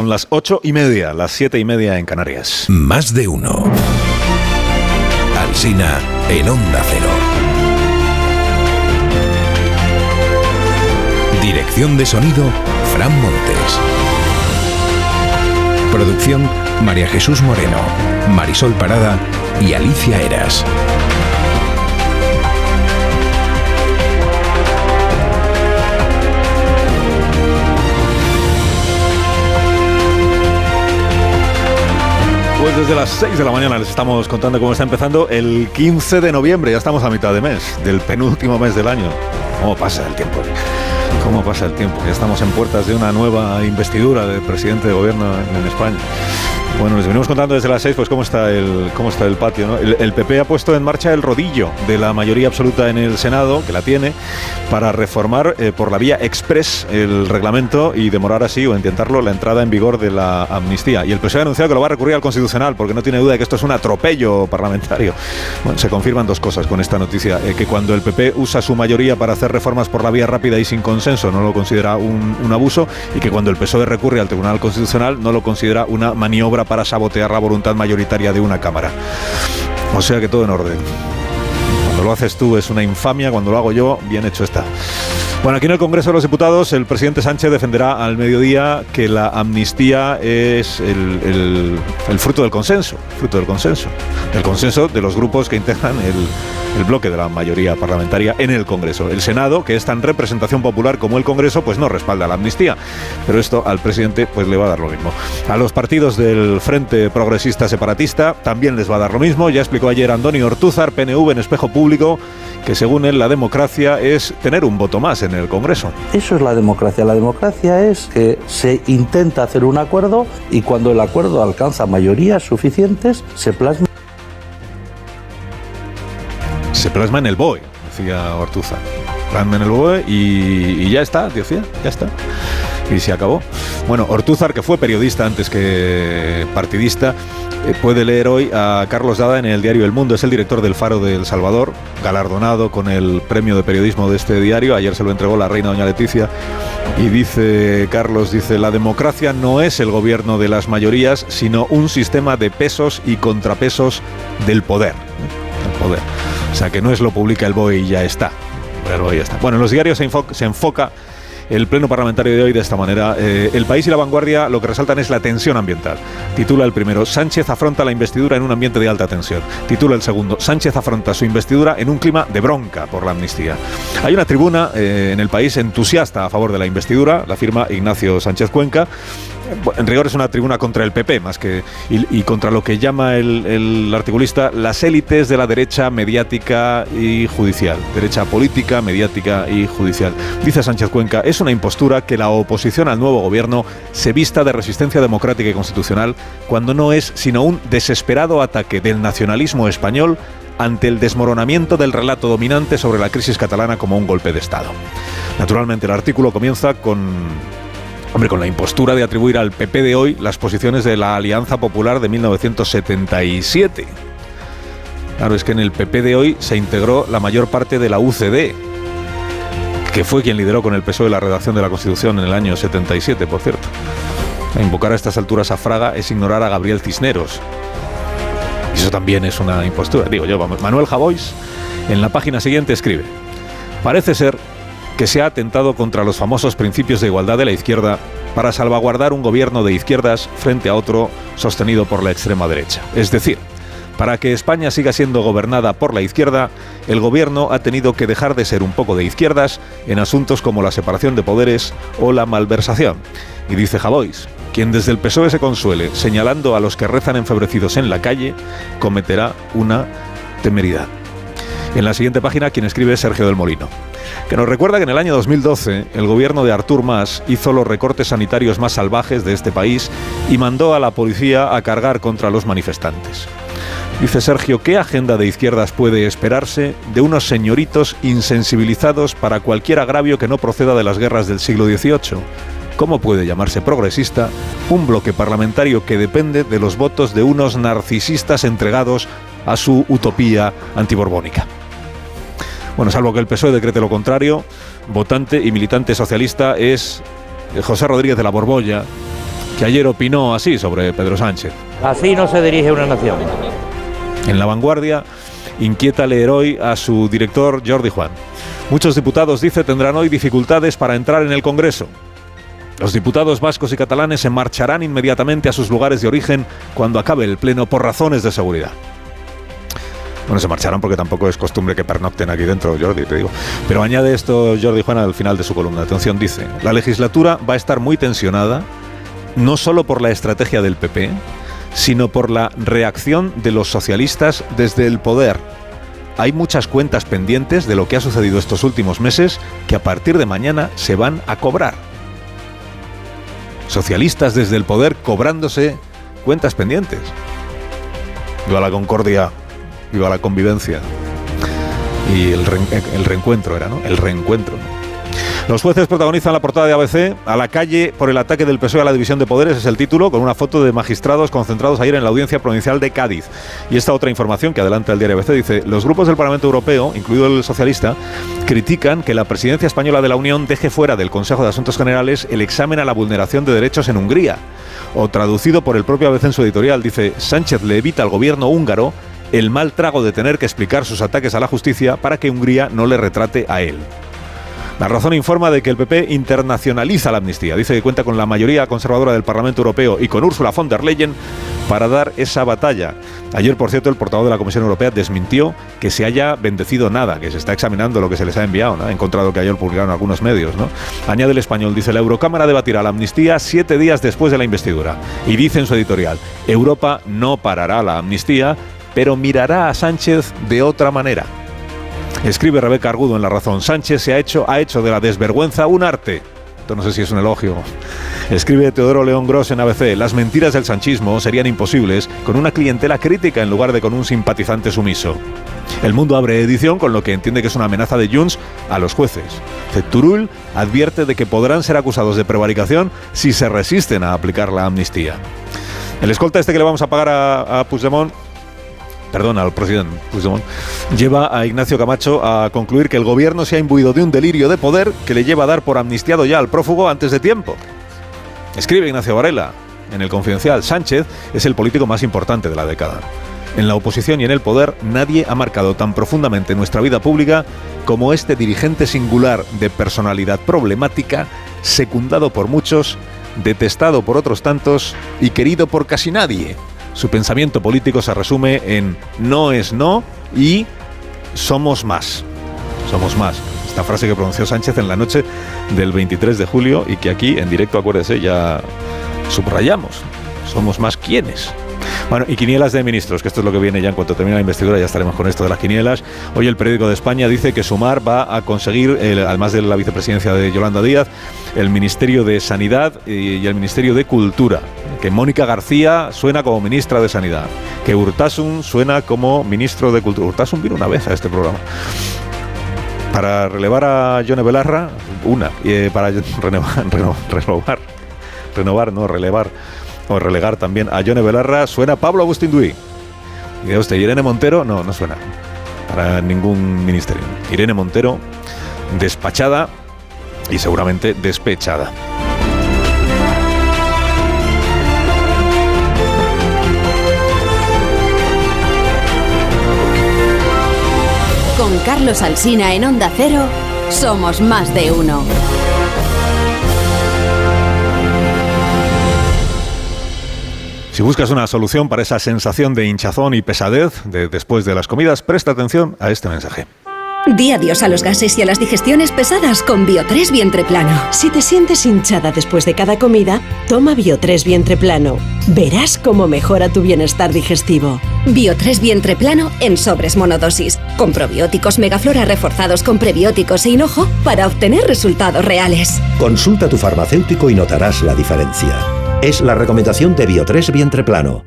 Son las ocho y media, las siete y media en Canarias. Más de uno. Alsina en Onda Cero. Dirección de sonido, Fran Montes. Producción, María Jesús Moreno, Marisol Parada y Alicia Eras. Pues desde las 6 de la mañana les estamos contando cómo está empezando el 15 de noviembre. Ya estamos a mitad de mes, del penúltimo mes del año. ¿Cómo pasa el tiempo? ¿Cómo pasa el tiempo? Ya estamos en puertas de una nueva investidura de presidente de gobierno en, España. Bueno, les venimos contando desde las 6 pues cómo está el, cómo está el patio. El, PP ha puesto en marcha el rodillo de la mayoría absoluta en el Senado, que la tiene, para reformar eh, por la vía express el reglamento y demorar así o intentarlo la entrada en vigor de la amnistía. Y el PSOE ha anunciado que lo va a recurrir al Constitucional porque no tiene duda de que esto es un atropello parlamentario. Bueno, se confirman dos cosas con esta noticia. Eh, que cuando el PP usa su mayoría para hacer reformas por la vía rápida y sin consenso no lo considera un abuso y que cuando el PSOE recurre al Tribunal Constitucional no lo considera una maniobra para sabotear la voluntad mayoritaria de una Cámara. O sea que todo en orden. Cuando lo haces tú es una infamia, cuando lo hago yo, bien hecho está. Bueno, aquí en el Congreso de los Diputados el presidente Sánchez defenderá al mediodía que la amnistía es el, fruto del consenso, fruto del consenso, el consenso de los grupos que integran el, el, bloque de la mayoría parlamentaria en el Congreso. El Senado, que es tan representación popular como el Congreso, pues no respalda la amnistía, pero esto al presidente pues le va a dar lo mismo. A los partidos del Frente Progresista Separatista también les va a dar lo mismo. Ya explicó ayer Antonio Ortúzar, PNV en espejo público, que según él la democracia es tener un voto más en el Congreso. Eso es la democracia. La democracia es que se intenta hacer un acuerdo y cuando el acuerdo alcanza mayorías suficientes se plasma. Se plasma en el BOE, decía Ortuza. Plasma en el BOE y, ya está, decía, ya está y se acabó. Bueno, Ortúzar, que fue periodista antes que partidista, eh, puede leer hoy a Carlos Dada en el diario El Mundo. Es el director del Faro de El Salvador, galardonado con el premio de periodismo de este diario. Ayer se lo entregó la reina doña Leticia. Y dice Carlos, dice, la democracia no es el gobierno de las mayorías, sino un sistema de pesos y contrapesos del poder. El poder. O sea, que no es lo publica el BOE y ya está. Está. Bueno, en los diarios se, se enfoca el pleno parlamentario de hoy de esta manera. Eh, el país y la vanguardia lo que resaltan es la tensión ambiental. Titula el primero, Sánchez afronta la investidura en un ambiente de alta tensión. Titula el segundo, Sánchez afronta su investidura en un clima de bronca por la amnistía. Hay una tribuna eh, en el país entusiasta a favor de la investidura, la firma Ignacio Sánchez Cuenca, en rigor es una tribuna contra el PP más que y, contra lo que llama el, articulista las élites de la derecha mediática y judicial, derecha política, mediática y judicial. Dice Sánchez Cuenca, es una impostura que la oposición al nuevo gobierno se vista de resistencia democrática y constitucional cuando no es sino un desesperado ataque del nacionalismo español ante el desmoronamiento del relato dominante sobre la crisis catalana como un golpe de Estado. Naturalmente el artículo comienza con Hombre, con la impostura de atribuir al PP de hoy las posiciones de la Alianza Popular de 1977. Claro, es que en el PP de hoy se integró la mayor parte de la UCD, que fue quien lideró con el PSOE la redacción de la Constitución en el año 77, por cierto. Invocar a estas alturas a Fraga es ignorar a Gabriel Cisneros. Eso también es una impostura. Digo yo, vamos. Manuel Javois, en la página siguiente, escribe: Parece ser que se ha atentado contra los famosos principios de igualdad de la izquierda para salvaguardar un gobierno de izquierdas frente a otro sostenido por la extrema derecha. Es decir, para que España siga siendo gobernada por la izquierda, el gobierno ha tenido que dejar de ser un poco de izquierdas en asuntos como la separación de poderes o la malversación. Y dice Javois, quien desde el PSOE se consuele señalando a los que rezan enfebrecidos en la calle, cometerá una temeridad. En la siguiente página, quien escribe es Sergio del Molino que nos recuerda que en el año 2012 el gobierno de Artur Mas hizo los recortes sanitarios más salvajes de este país y mandó a la policía a cargar contra los manifestantes. Dice Sergio, ¿qué agenda de izquierdas puede esperarse de unos señoritos insensibilizados para cualquier agravio que no proceda de las guerras del siglo XVIII? ¿Cómo puede llamarse progresista un bloque parlamentario que depende de los votos de unos narcisistas entregados a su utopía antiborbónica? Bueno, salvo que el PSOE decrete lo contrario, votante y militante socialista es José Rodríguez de la Borbolla, que ayer opinó así sobre Pedro Sánchez. Así no se dirige una nación. En la vanguardia inquieta leer hoy a su director Jordi Juan. Muchos diputados, dice, tendrán hoy dificultades para entrar en el Congreso. Los diputados vascos y catalanes se marcharán inmediatamente a sus lugares de origen cuando acabe el Pleno por razones de seguridad. Bueno, se marcharán porque tampoco es costumbre que pernocten aquí dentro, Jordi, te digo. Pero añade esto Jordi Juan al final de su columna. Atención, dice, la legislatura va a estar muy tensionada, no solo por la estrategia del PP, sino por la reacción de los socialistas desde el poder. Hay muchas cuentas pendientes de lo que ha sucedido estos últimos meses que a partir de mañana se van a cobrar. Socialistas desde el poder cobrándose cuentas pendientes. Viva la concordia, viva la convivencia. Y el, el reencuentro era, ¿no? El reencuentro. Los jueces protagonizan la portada de ABC. A la calle por el ataque del PSOE a la división de poderes es el título, con una foto de magistrados concentrados ayer en la audiencia provincial de Cádiz. Y esta otra información que adelanta el diario ABC dice: los grupos del Parlamento Europeo, incluido el socialista, critican que la presidencia española de la Unión deje fuera del Consejo de Asuntos Generales el examen a la vulneración de derechos en Hungría. O traducido por el propio ABC en su editorial, dice: Sánchez le evita al gobierno húngaro el mal trago de tener que explicar sus ataques a la justicia para que Hungría no le retrate a él. La razón informa de que el PP internacionaliza la amnistía. Dice que cuenta con la mayoría conservadora del Parlamento Europeo y con Ursula von der Leyen para dar esa batalla. Ayer, por cierto, el portavoz de la Comisión Europea desmintió que se haya bendecido nada, que se está examinando lo que se les ha enviado. ¿no? Ha encontrado que ayer publicaron algunos medios. ¿no? Añade el español, dice, la Eurocámara debatirá la amnistía siete días después de la investidura. Y dice en su editorial, Europa no parará la amnistía, pero mirará a Sánchez de otra manera. Escribe Rebeca Argudo en La Razón. Sánchez se ha hecho, ha hecho de la desvergüenza un arte. Esto no sé si es un elogio. Escribe Teodoro León Gross en ABC. Las mentiras del sanchismo serían imposibles con una clientela crítica en lugar de con un simpatizante sumiso. El mundo abre edición con lo que entiende que es una amenaza de Junts a los jueces. Turul advierte de que podrán ser acusados de prevaricación si se resisten a aplicar la amnistía. El escolta este que le vamos a pagar a, a Puigdemont perdón, al presidente Puigdemont, lleva a Ignacio Camacho a concluir que el gobierno se ha imbuido de un delirio de poder que le lleva a dar por amnistiado ya al prófugo antes de tiempo. Escribe Ignacio Varela en el Confidencial, Sánchez es el político más importante de la década. En la oposición y en el poder nadie ha marcado tan profundamente nuestra vida pública como este dirigente singular de personalidad problemática, secundado por muchos, detestado por otros tantos y querido por casi nadie. Su pensamiento político se resume en no es no y somos más. Somos más. Esta frase que pronunció Sánchez en la noche del 23 de julio y que aquí en directo, acuérdese, ya subrayamos. Somos más quienes. Bueno, y quinielas de ministros, que esto es lo que viene ya en cuanto termine la investidura, ya estaremos con esto de las quinielas. Hoy el periódico de España dice que Sumar va a conseguir, además de la vicepresidencia de Yolanda Díaz, el Ministerio de Sanidad y el Ministerio de Cultura. Que Mónica García suena como ministra de Sanidad. Que Urtasun suena como ministro de Cultura. Urtasun vino una vez a este programa para relevar a Yone Belarra, una, eh, para renovar, renovar, renovar, no, relevar o relegar también a Yone Belarra, suena Pablo Agustín Duy. Y usted, Irene Montero, no, no suena para ningún ministerio. Irene Montero, despachada y seguramente despechada. Con Carlos Alsina en Onda Cero, somos más de uno. Si buscas una solución para esa sensación de hinchazón y pesadez de después de las comidas, presta atención a este mensaje. Di adiós a los gases y a las digestiones pesadas con Bio3 Vientre Plano. Si te sientes hinchada después de cada comida, toma Bio3 Vientre Plano. Verás cómo mejora tu bienestar digestivo. Bio3 Vientre Plano en sobres monodosis, con probióticos megaflora reforzados con prebióticos e hinojo para obtener resultados reales. Consulta a tu farmacéutico y notarás la diferencia. Es la recomendación de Bio3 Vientre Plano.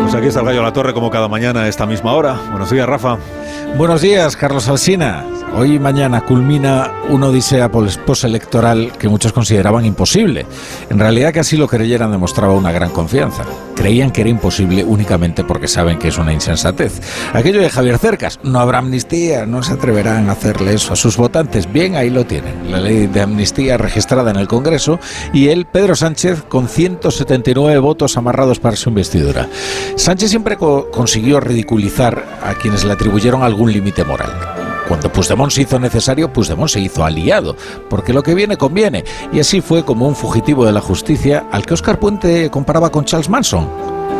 Pues aquí está el gallo a la torre como cada mañana a esta misma hora. Buenos días, Rafa. Buenos días, Carlos Alsina. Hoy y mañana culmina una odisea postelectoral que muchos consideraban imposible. En realidad que así lo creyeran demostraba una gran confianza. Creían que era imposible únicamente porque saben que es una insensatez. Aquello de Javier Cercas, no habrá amnistía, no se atreverán a hacerle eso a sus votantes. Bien, ahí lo tienen. La ley de amnistía registrada en el Congreso y él, Pedro Sánchez, con 179 votos amarrados para su investidura. Sánchez siempre co consiguió ridiculizar a quienes le atribuyeron algún límite moral. Cuando Puigdemont se hizo necesario, Puigdemont se hizo aliado, porque lo que viene conviene. Y así fue como un fugitivo de la justicia al que Oscar Puente comparaba con Charles Manson.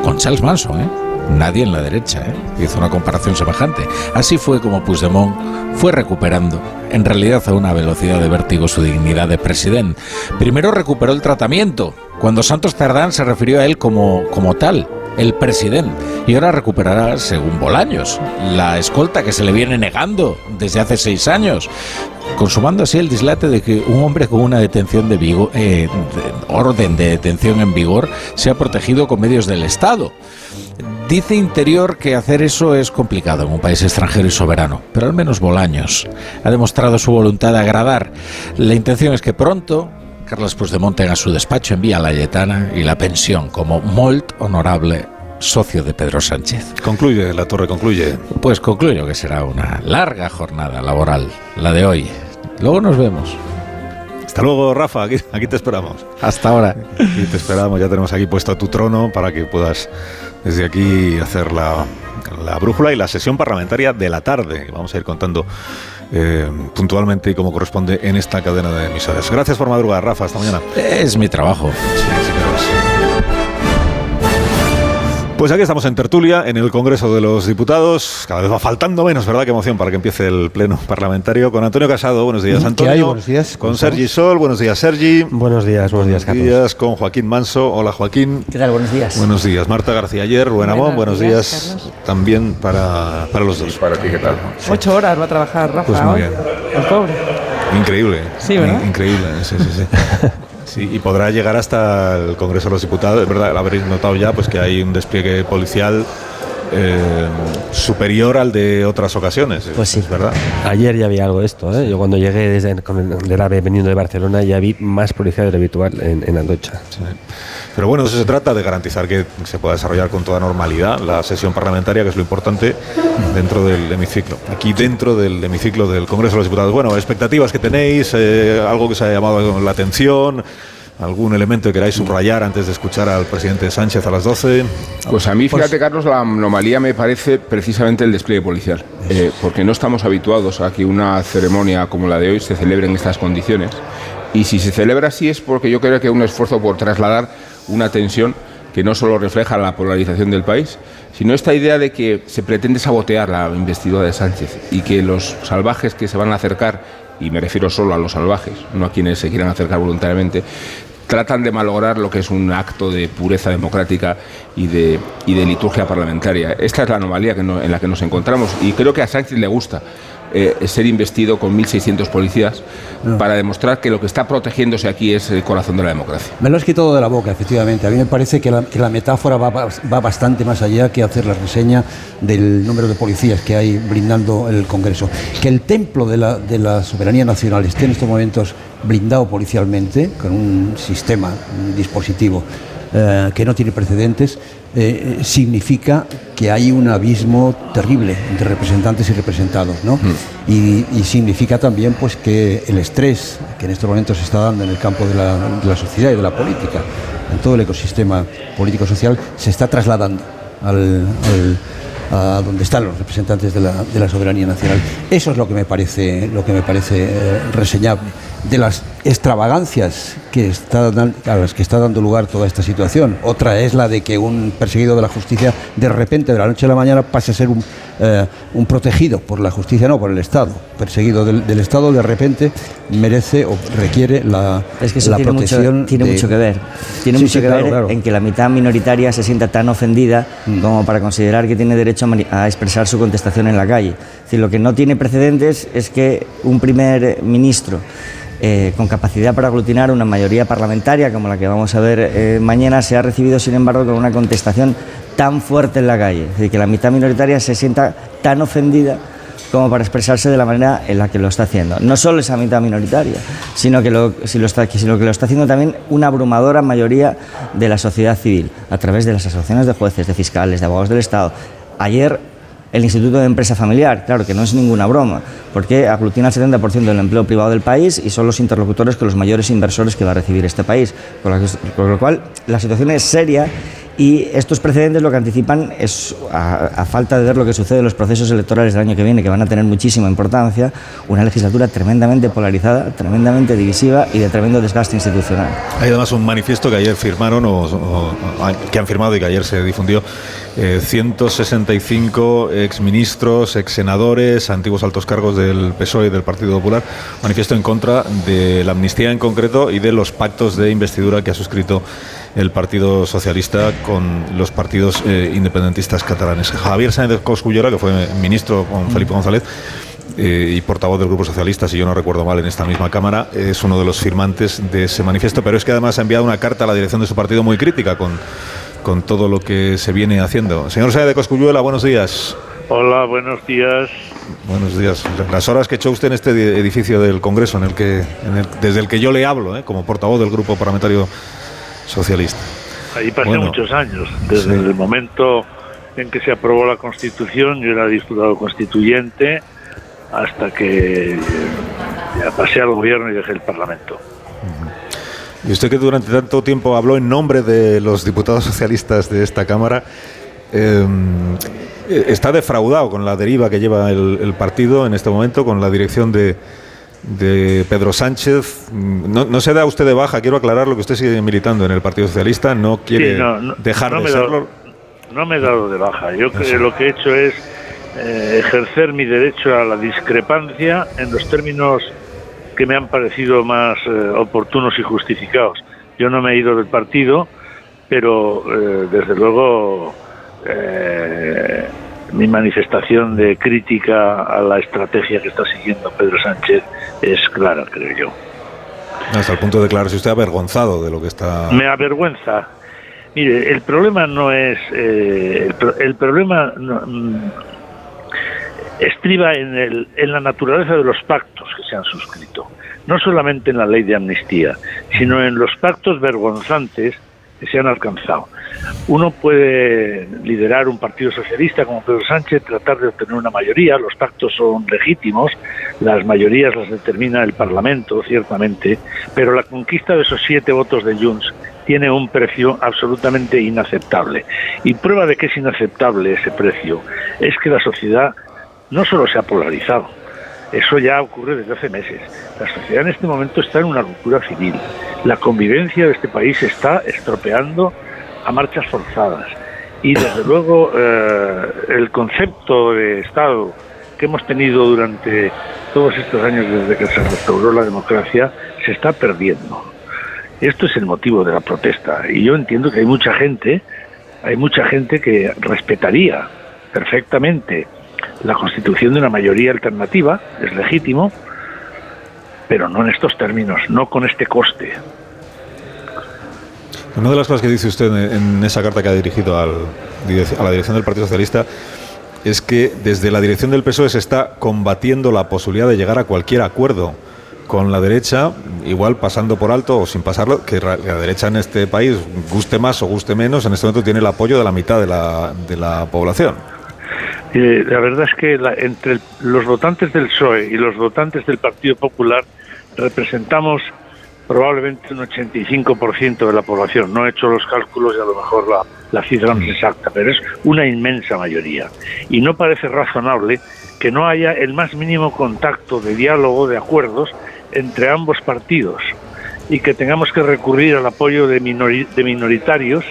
Con Charles Manson, ¿eh? Nadie en la derecha ¿eh? hizo una comparación semejante. Así fue como Puigdemont fue recuperando, en realidad a una velocidad de vértigo, su dignidad de presidente. Primero recuperó el tratamiento, cuando Santos Cerdán se refirió a él como, como tal, el presidente. Y ahora recuperará, según Bolaños, la escolta que se le viene negando desde hace seis años, consumando así el dislate de que un hombre con una detención de, eh, de orden de detención en vigor sea protegido con medios del Estado. Dice Interior que hacer eso es complicado en un país extranjero y soberano, pero al menos Bolaños ha demostrado su voluntad de agradar. La intención es que pronto Carlos Puigdemont tenga su despacho en Vía Layetana y la pensión como molt honorable socio de Pedro Sánchez. Concluye, la torre concluye. Pues concluyo que será una larga jornada laboral, la de hoy. Luego nos vemos. Hasta luego, Rafa, aquí, aquí te esperamos. Hasta ahora. Aquí te esperamos, ya tenemos aquí puesto tu trono para que puedas desde aquí hacer la, la brújula y la sesión parlamentaria de la tarde. Vamos a ir contando eh, puntualmente y como corresponde en esta cadena de emisoras. Gracias por madrugar, Rafa. Hasta mañana. Es mi trabajo. Sí, sí Pues aquí estamos en tertulia, en el Congreso de los Diputados. Cada vez va faltando menos, ¿verdad? Qué emoción para que empiece el pleno parlamentario. Con Antonio Casado, buenos días, Antonio. ¿Qué hay? Buenos días. Con Sergi Sol, buenos días, Sergi. Buenos días, buenos días, Carlos. días con Joaquín Manso. Hola, Joaquín. ¿Qué tal? Buenos días. Buenos días. Marta García Ayer, Rubén Amón, buenos días. también para, para los dos. para ti, ¿qué tal? Ocho horas va a trabajar Rafa. Pues muy bien. El pobre. Increíble. Sí, ¿verdad? In- Increíble, sí, sí, sí. Sí, y podrá llegar hasta el Congreso de los Diputados. Es verdad, habréis notado ya pues que hay un despliegue policial eh, superior al de otras ocasiones. Pues sí. Es verdad. Ayer ya había algo de esto, ¿eh? Yo cuando llegué desde el, del AVE veniendo de Barcelona ya vi más policía de lo habitual en, en Andocha. Sí. Pero bueno, eso se trata de garantizar que se pueda desarrollar con toda normalidad la sesión parlamentaria, que es lo importante dentro del hemiciclo. Aquí dentro del hemiciclo del Congreso de los Diputados. Bueno, expectativas que tenéis, eh, algo que os ha llamado la atención, algún elemento que queráis subrayar antes de escuchar al presidente Sánchez a las 12. Pues a mí, fíjate, Carlos, la anomalía me parece precisamente el despliegue policial. Eh, porque no estamos habituados a que una ceremonia como la de hoy se celebre en estas condiciones. Y si se celebra así es porque yo creo que es un esfuerzo por trasladar una tensión que no solo refleja la polarización del país, sino esta idea de que se pretende sabotear la investidura de Sánchez y que los salvajes que se van a acercar, y me refiero solo a los salvajes, no a quienes se quieran acercar voluntariamente, tratan de malograr lo que es un acto de pureza democrática y de, liturgia parlamentaria. Esta es la anomalía en la que nos encontramos y creo que a Sánchez le gusta eh, ser investido con 1.600 policías para demostrar que lo que está protegiéndose aquí es el corazón de la democracia. Me lo has quitado de la boca, efectivamente. A mí me parece que la, que la metáfora va, bastante más allá que hacer la reseña del número de policías que hay blindando el Congreso. Que el templo de la, de la soberanía nacional esté en estos momentos blindado policialmente, con un sistema, un dispositivo eh, que no tiene precedentes, eh, significa que hay un abismo terrible entre representantes y representados, ¿no? Y, y significa también pues que el estrés que en estos momentos se está dando en el campo de la, de la sociedad y de la política, en todo el ecosistema político-social, se está trasladando al, al- a donde están los representantes de la, de la soberanía nacional. Eso es lo que me parece, lo que me parece eh, reseñable. De las extravagancias que está, a las que está dando lugar toda esta situación. Otra es la de que un perseguido de la justicia de repente, de la noche a la mañana, pase a ser un, eh, un protegido por la justicia, no por el Estado. Perseguido del, del Estado de repente merece o requiere la, Es que eso la tiene, protección. mucho, tiene de- mucho que ver. Tiene Sí, mucho sí, que claro, ver claro. Mm. en que la mitad minoritaria se sienta tan ofendida como para considerar que tiene derecho a, expresar su contestación en la calle. Es decir, lo que no tiene precedentes es que un primer ministro eh, con capacidad para aglutinar una mayoría parlamentaria como la que vamos a ver eh, mañana, se ha recibido, sin embargo, con una contestación tan fuerte en la calle. Es decir, que la mitad minoritaria se sienta tan ofendida como para expresarse de la manera en la que lo está haciendo. No solo esa mitad minoritaria, sino que lo, sino que lo está haciendo también una abrumadora mayoría de la sociedad civil, a través de las asociaciones de jueces, de fiscales, de abogados del Estado. Ayer el Instituto de Empresa Familiar, claro que no es ninguna broma, porque aglutina el 70% del empleo privado del país y son los interlocutores con los mayores inversores que va a recibir este país. Con lo, cual, la situación es seria y estos precedentes lo que anticipan es, a, falta de ver lo que sucede en los procesos electorales del año que viene, que van a tener muchísima importancia, una legislatura tremendamente polarizada, tremendamente divisiva y de tremendo desgaste institucional. Hay además un manifiesto que ayer firmaron, o, que han firmado y que ayer se difundió, eh, 165 exministros, exsenadores, antiguos altos cargos del PSOE y del Partido Popular, manifiesto en contra de la amnistía en concreto y de los pactos de investidura que ha suscrito el Partido Socialista con los partidos eh, independentistas catalanes. Javier Sáenz de Coscullola, que fue ministro con Felipe González, eh, y portavoz del Grupo Socialista, si yo no recuerdo mal, en esta misma Cámara, es uno de los firmantes de ese manifiesto, pero es que además ha enviado una carta a la dirección de su partido muy crítica con, con todo lo que se viene haciendo. Señor Sáenz de Cosculluela, buenos días. Hola, buenos días. Buenos días. Las horas que echó usted en este edi- edificio del Congreso, en el que, en el- desde el que yo le hablo, eh, como portavoz del Grupo Parlamentario Socialista. Ahí pasé Bueno, muchos años, desde sí. el momento en que se aprobó la Constitución, yo era diputado constituyente, hasta que ya pasé al gobierno y dejé el Parlamento. Y usted que durante tanto tiempo habló en nombre de los diputados socialistas de esta Cámara, eh, está defraudado con la deriva que lleva el, el partido en este momento, con la dirección de, de Pedro Sánchez. No, no se da usted de baja, quiero aclarar lo que usted sigue militando en el Partido Socialista, no quiere Sí, no, no, dejar no de me he dado- serlo. No me he dado de baja. Yo creo Eso. lo que he hecho es eh, ejercer mi derecho a la discrepancia en los términos que me han parecido más eh, oportunos y justificados. Yo no me he ido del partido, pero eh, desde luego eh, mi manifestación de crítica a la estrategia que está siguiendo Pedro Sánchez es clara, creo yo. Hasta el punto de declararse usted avergonzado de lo que está. Me avergüenza. Mire, el problema no es. eh, el, pro- el problema no, mm, estriba en, el, en la naturaleza de los pactos que se han suscrito. No solamente en la ley de amnistía, sino en los pactos vergonzantes que se han alcanzado. Uno puede liderar un partido socialista como Pedro Sánchez, tratar de obtener una mayoría, los pactos son legítimos, las mayorías las determina el Parlamento, ciertamente, pero la conquista de esos siete votos de Junts tiene un precio absolutamente inaceptable. Y prueba de que es inaceptable ese precio es que la sociedad no solo se ha polarizado, eso ya ocurre desde hace meses. La sociedad en este momento está en una ruptura civil. La convivencia de este país está estropeando a marchas forzadas. Y desde luego eh, el concepto de Estado que hemos tenido durante todos estos años desde que se restauró la democracia se está perdiendo. Esto es el motivo de la protesta. Y yo entiendo que hay mucha gente, hay mucha gente que respetaría perfectamente la constitución de una mayoría alternativa, es legítimo, pero no en estos términos, no con este coste. Una de las cosas que dice usted en esa carta que ha dirigido al, a la dirección del Partido Socialista es que desde la dirección del PSOE se está combatiendo la posibilidad de llegar a cualquier acuerdo con la derecha, igual pasando por alto o sin pasarlo, que la derecha en este país, guste más o guste menos, en este momento tiene el apoyo de la mitad de la, de la población. Eh, la verdad es que entre los votantes del PSOE y los votantes del Partido Popular representamos probablemente un 85% de la población. No he hecho los cálculos y a lo mejor la, cifra no es exacta, pero es una inmensa mayoría. Y no parece razonable que no haya el más mínimo contacto de diálogo, de acuerdos entre ambos partidos y que tengamos que recurrir al apoyo de, minori- de minoritarios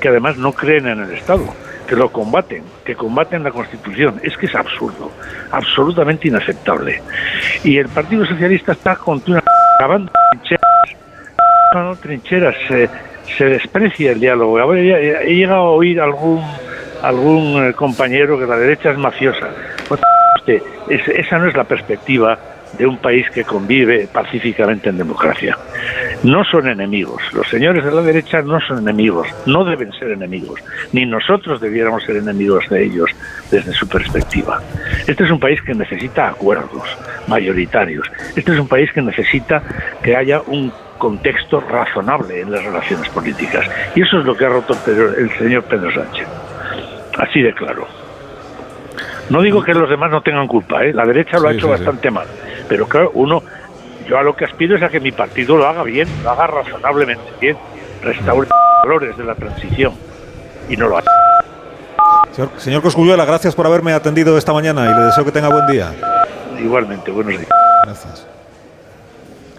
que además no creen en el Estado, que lo combaten, que combaten la Constitución. Es que es absurdo, absolutamente inaceptable. Y el Partido Socialista está continuamente cavando cavando trincheras, se, se desprecia el diálogo. Ahora he, he llegado a oír algún algún eh, compañero que la derecha es mafiosa. Pues, usted, es- esa no es la perspectiva de un país que convive pacíficamente en democracia. No son enemigos. Los señores de la derecha no son enemigos, no deben ser enemigos, ni nosotros debiéramos ser enemigos de ellos desde su perspectiva. Este es un país que necesita acuerdos mayoritarios. Este es un país que necesita que haya un contexto razonable en las relaciones políticas. Y eso es lo que ha roto Pedro- el señor Pedro Sánchez. Así de claro. No digo que los demás no tengan culpa, ¿eh? la derecha lo ha hecho sí, sí. bastante mal. Pero claro, uno, yo a lo que aspiro es a que mi partido lo haga bien, lo haga razonablemente bien, restaure los valores de la transición. Y no lo hace. Señor, señor Cosculluela, gracias por haberme atendido esta mañana y le deseo que tenga buen día. Igualmente, buenos días. Gracias.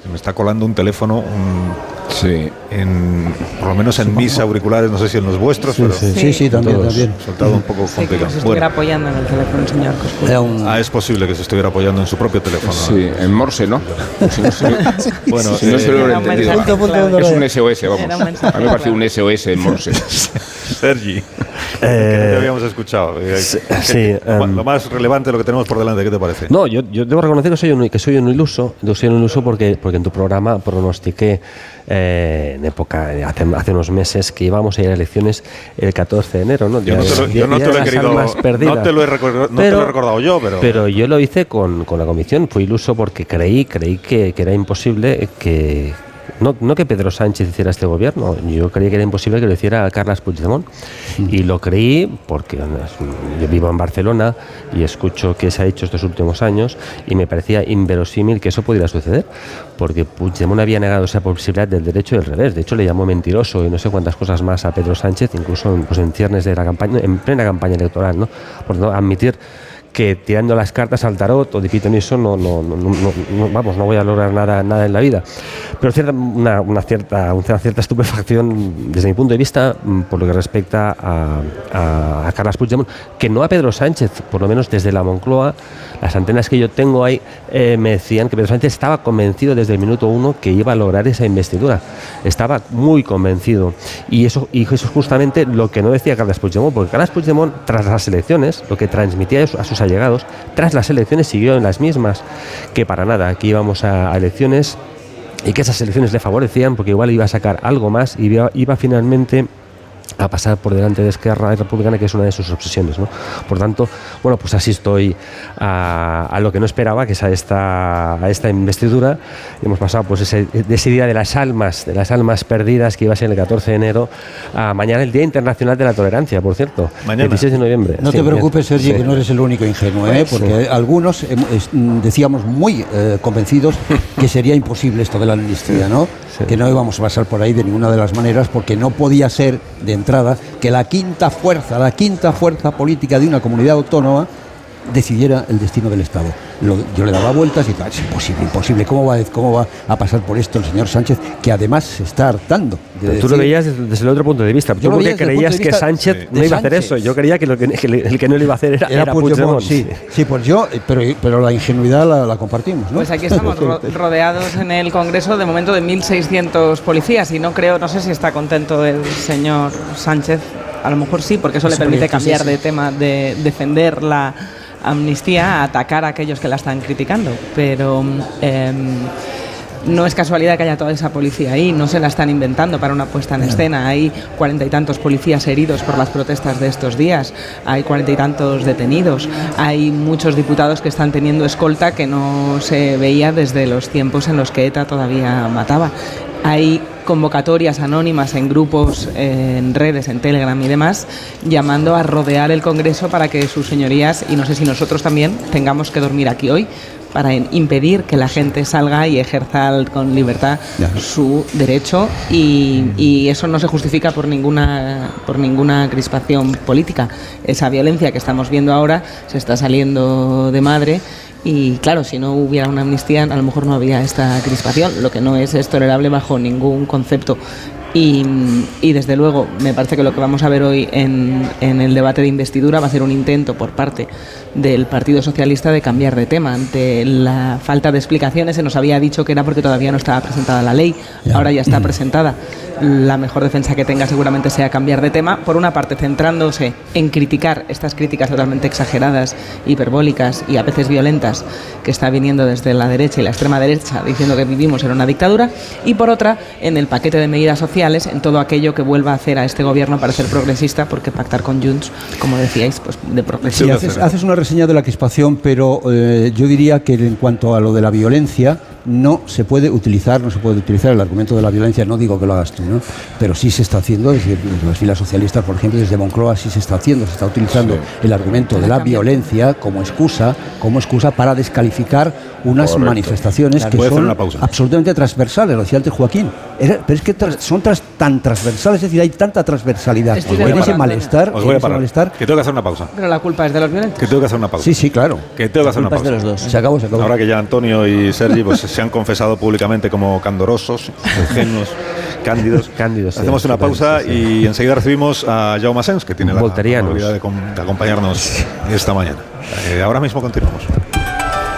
Me está colando un teléfono, Sí. en, por lo menos en mis auriculares, no sé si en los vuestros, Sí, pero sí. Sí, sí, también, también. Soltado un poco complicado. si estuviera Bueno, apoyando en el teléfono el señor ah, es posible que se estuviera apoyando en su propio teléfono. Sí, en Morse, ¿no? Se- Bueno, si no se lo eh, he Era un entendido. Es un SOS, vamos. Un mensaje A mí me parece un. SOS en Morse. Sergi, que no te habíamos escuchado. Eh, sí, ¿qué- sí, qué- em, lo más relevante lo que tenemos por delante, ¿qué te parece? No, yo, yo debo reconocer que soy un, que soy un iluso. Yo soy un iluso porque, porque en tu programa pronostiqué eh, en época, hace, hace unos meses, que íbamos a ir a elecciones el 14 de enero. ¿no? Yo no te lo, de- yo no día te de lo he querido, no te lo he, recor- no te lo he recordado yo, pero, Pero yo lo hice con, con la comisión, fui iluso porque creí, creí que, que era imposible que... No, no que Pedro Sánchez hiciera este gobierno, yo creí que era imposible que lo hiciera Carles Puigdemont. Y lo creí porque yo vivo en Barcelona y escucho qué se ha hecho estos últimos años y me parecía inverosímil que eso pudiera suceder, porque Puigdemont había negado esa posibilidad del derecho y del revés. De hecho, le llamó mentiroso y no sé cuántas cosas más a Pedro Sánchez, incluso en, pues, en ciernes de la campaña, en plena campaña electoral, ¿no? Por no admitir que tirando las cartas al tarot o de pitoniso no, no, no, no- no- vamos, no voy a lograr nada, nada en la vida. Pero cierta, una, una cierta, una cierta estupefacción desde mi punto de vista mm, por lo que respecta a, a, a Puigdemont, que no a Pedro Sánchez, por lo menos desde la Moncloa, las antenas que yo tengo ahí eh, me decían que Pedro Sánchez estaba convencido desde el minuto uno que iba a lograr esa investidura. Estaba muy convencido. Y eso, y eso es justamente lo que no decía Carles Puigdemont, porque Carles Puigdemont, tras las elecciones, lo que transmitía a sus allegados, tras las elecciones siguió en las mismas, que para nada, aquí íbamos a, elecciones y que esas elecciones le favorecían porque igual iba a sacar algo más y iba finalmente a pasar por delante de Esquerra Republicana, que es una de sus obsesiones. ¿no? Por tanto, bueno, pues así estoy a, a lo que no esperaba, que es a esta, a esta investidura. Hemos pasado pues ese, de ese día de las almas, de las almas perdidas que iba a ser el 14 de enero, a mañana el Día Internacional de la Tolerancia, por cierto. Mañana. 16 de noviembre. No Sí, te preocupes. Sergi, Sí. que no eres el único ingenuo, ¿eh? Sí. porque algunos em, decíamos muy eh, convencidos que sería imposible esto de la amnistía, ¿no? Que no íbamos a pasar por ahí de ninguna de las maneras, porque no podía ser de que la quinta fuerza, la quinta fuerza política de una comunidad autónoma decidiera el destino del Estado. Lo- yo le daba vueltas y tal, es imposible, imposible. ¿Cómo va, a- ¿Cómo va a pasar por esto el señor Sánchez, que además se está hartando? de tú lo veías desde, desde el otro punto de vista. Yo lo porque creías que Sánchez no iba a hacer eso. Yo creía que, lo que, que el que no lo iba a hacer era, Era, era Puigdemont, Puigdemont. sí. Sí, pues yo, eh, pero, pero la ingenuidad la, la compartimos, ¿no? Pues aquí estamos ro- rodeados en el Congreso de momento de 1.600 policías y no creo, no sé si está contento el señor Sánchez, a lo mejor sí, porque eso le permite cambiar de tema, de defender la amnistía a atacar a aquellos que la están criticando. Pero em, no es casualidad que haya toda esa policía ahí, no se la están inventando para una puesta en escena. Hay cuarenta y tantos policías heridos por las protestas de estos días, hay cuarenta y tantos detenidos, hay muchos diputados que están teniendo escolta que no se veía desde los tiempos en los que ETA todavía mataba. Hay convocatorias anónimas en grupos, en redes, en Telegram y demás, llamando a rodear el Congreso para que sus señorías, y no sé si nosotros también, tengamos que dormir aquí hoy para impedir que la gente salga y ejerza con libertad su derecho y, y eso no se justifica por ninguna por ninguna crispación política. Esa violencia que estamos viendo ahora se está saliendo de madre y claro, si no hubiera una amnistía a lo mejor no había esta crispación, lo que no es, es tolerable bajo ningún concepto. Y, y, desde luego me parece que lo que vamos a ver hoy en, en, el debate de investidura va a ser un intento por parte del Partido Socialista de cambiar de tema. Ante la falta de explicaciones se nos había dicho que era porque todavía no estaba presentada la ley, ahora ya está presentada. La mejor defensa que tenga seguramente sea cambiar de tema. Por una parte, centrándose en criticar estas críticas totalmente exageradas, hiperbólicas y a veces violentas que está viniendo desde la derecha y la extrema derecha diciendo que vivimos en una dictadura. Y por otra, en el paquete de medidas sociales, en todo aquello que vuelva a hacer a este gobierno parecer progresista, porque pactar con Junts, como decíais, pues de progresista. Sí, haces, una reseña de la crispación, pero eh, yo diría que en cuanto a lo de la violencia, no se puede utilizar, no se puede utilizar el argumento de la violencia, no digo que lo hagas tú, ¿no? pero sí se está haciendo, desde, desde las filas socialistas, por ejemplo, desde Moncloa sí se está haciendo, se está utilizando el argumento de la violencia como excusa, como excusa para descalificar unas Correcto. manifestaciones que son una pausa. absolutamente transversales, lo decía antes Joaquín, Era- pero es que tras- son tras- tan transversales, es decir, hay tanta transversalidad Estoy en ese malestar, Os voy en a ese parar. malestar. Que tengo que hacer una pausa. Pero la culpa es de los violentos. Que tengo que hacer una pausa. Sí, sí, claro. Que tengo que hacer una culpa es pausa. de los dos. Se acabó, se acabó. Ahora que ya Antonio y Sergi pues, se han confesado públicamente como candorosos, ingenuos, cándidos. Cándidos, sí, Hacemos una sí, pausa sí, sí. y enseguida recibimos a Jaume Sens, que tiene la de, com- de acompañarnos esta mañana. Eh, ahora mismo continuamos.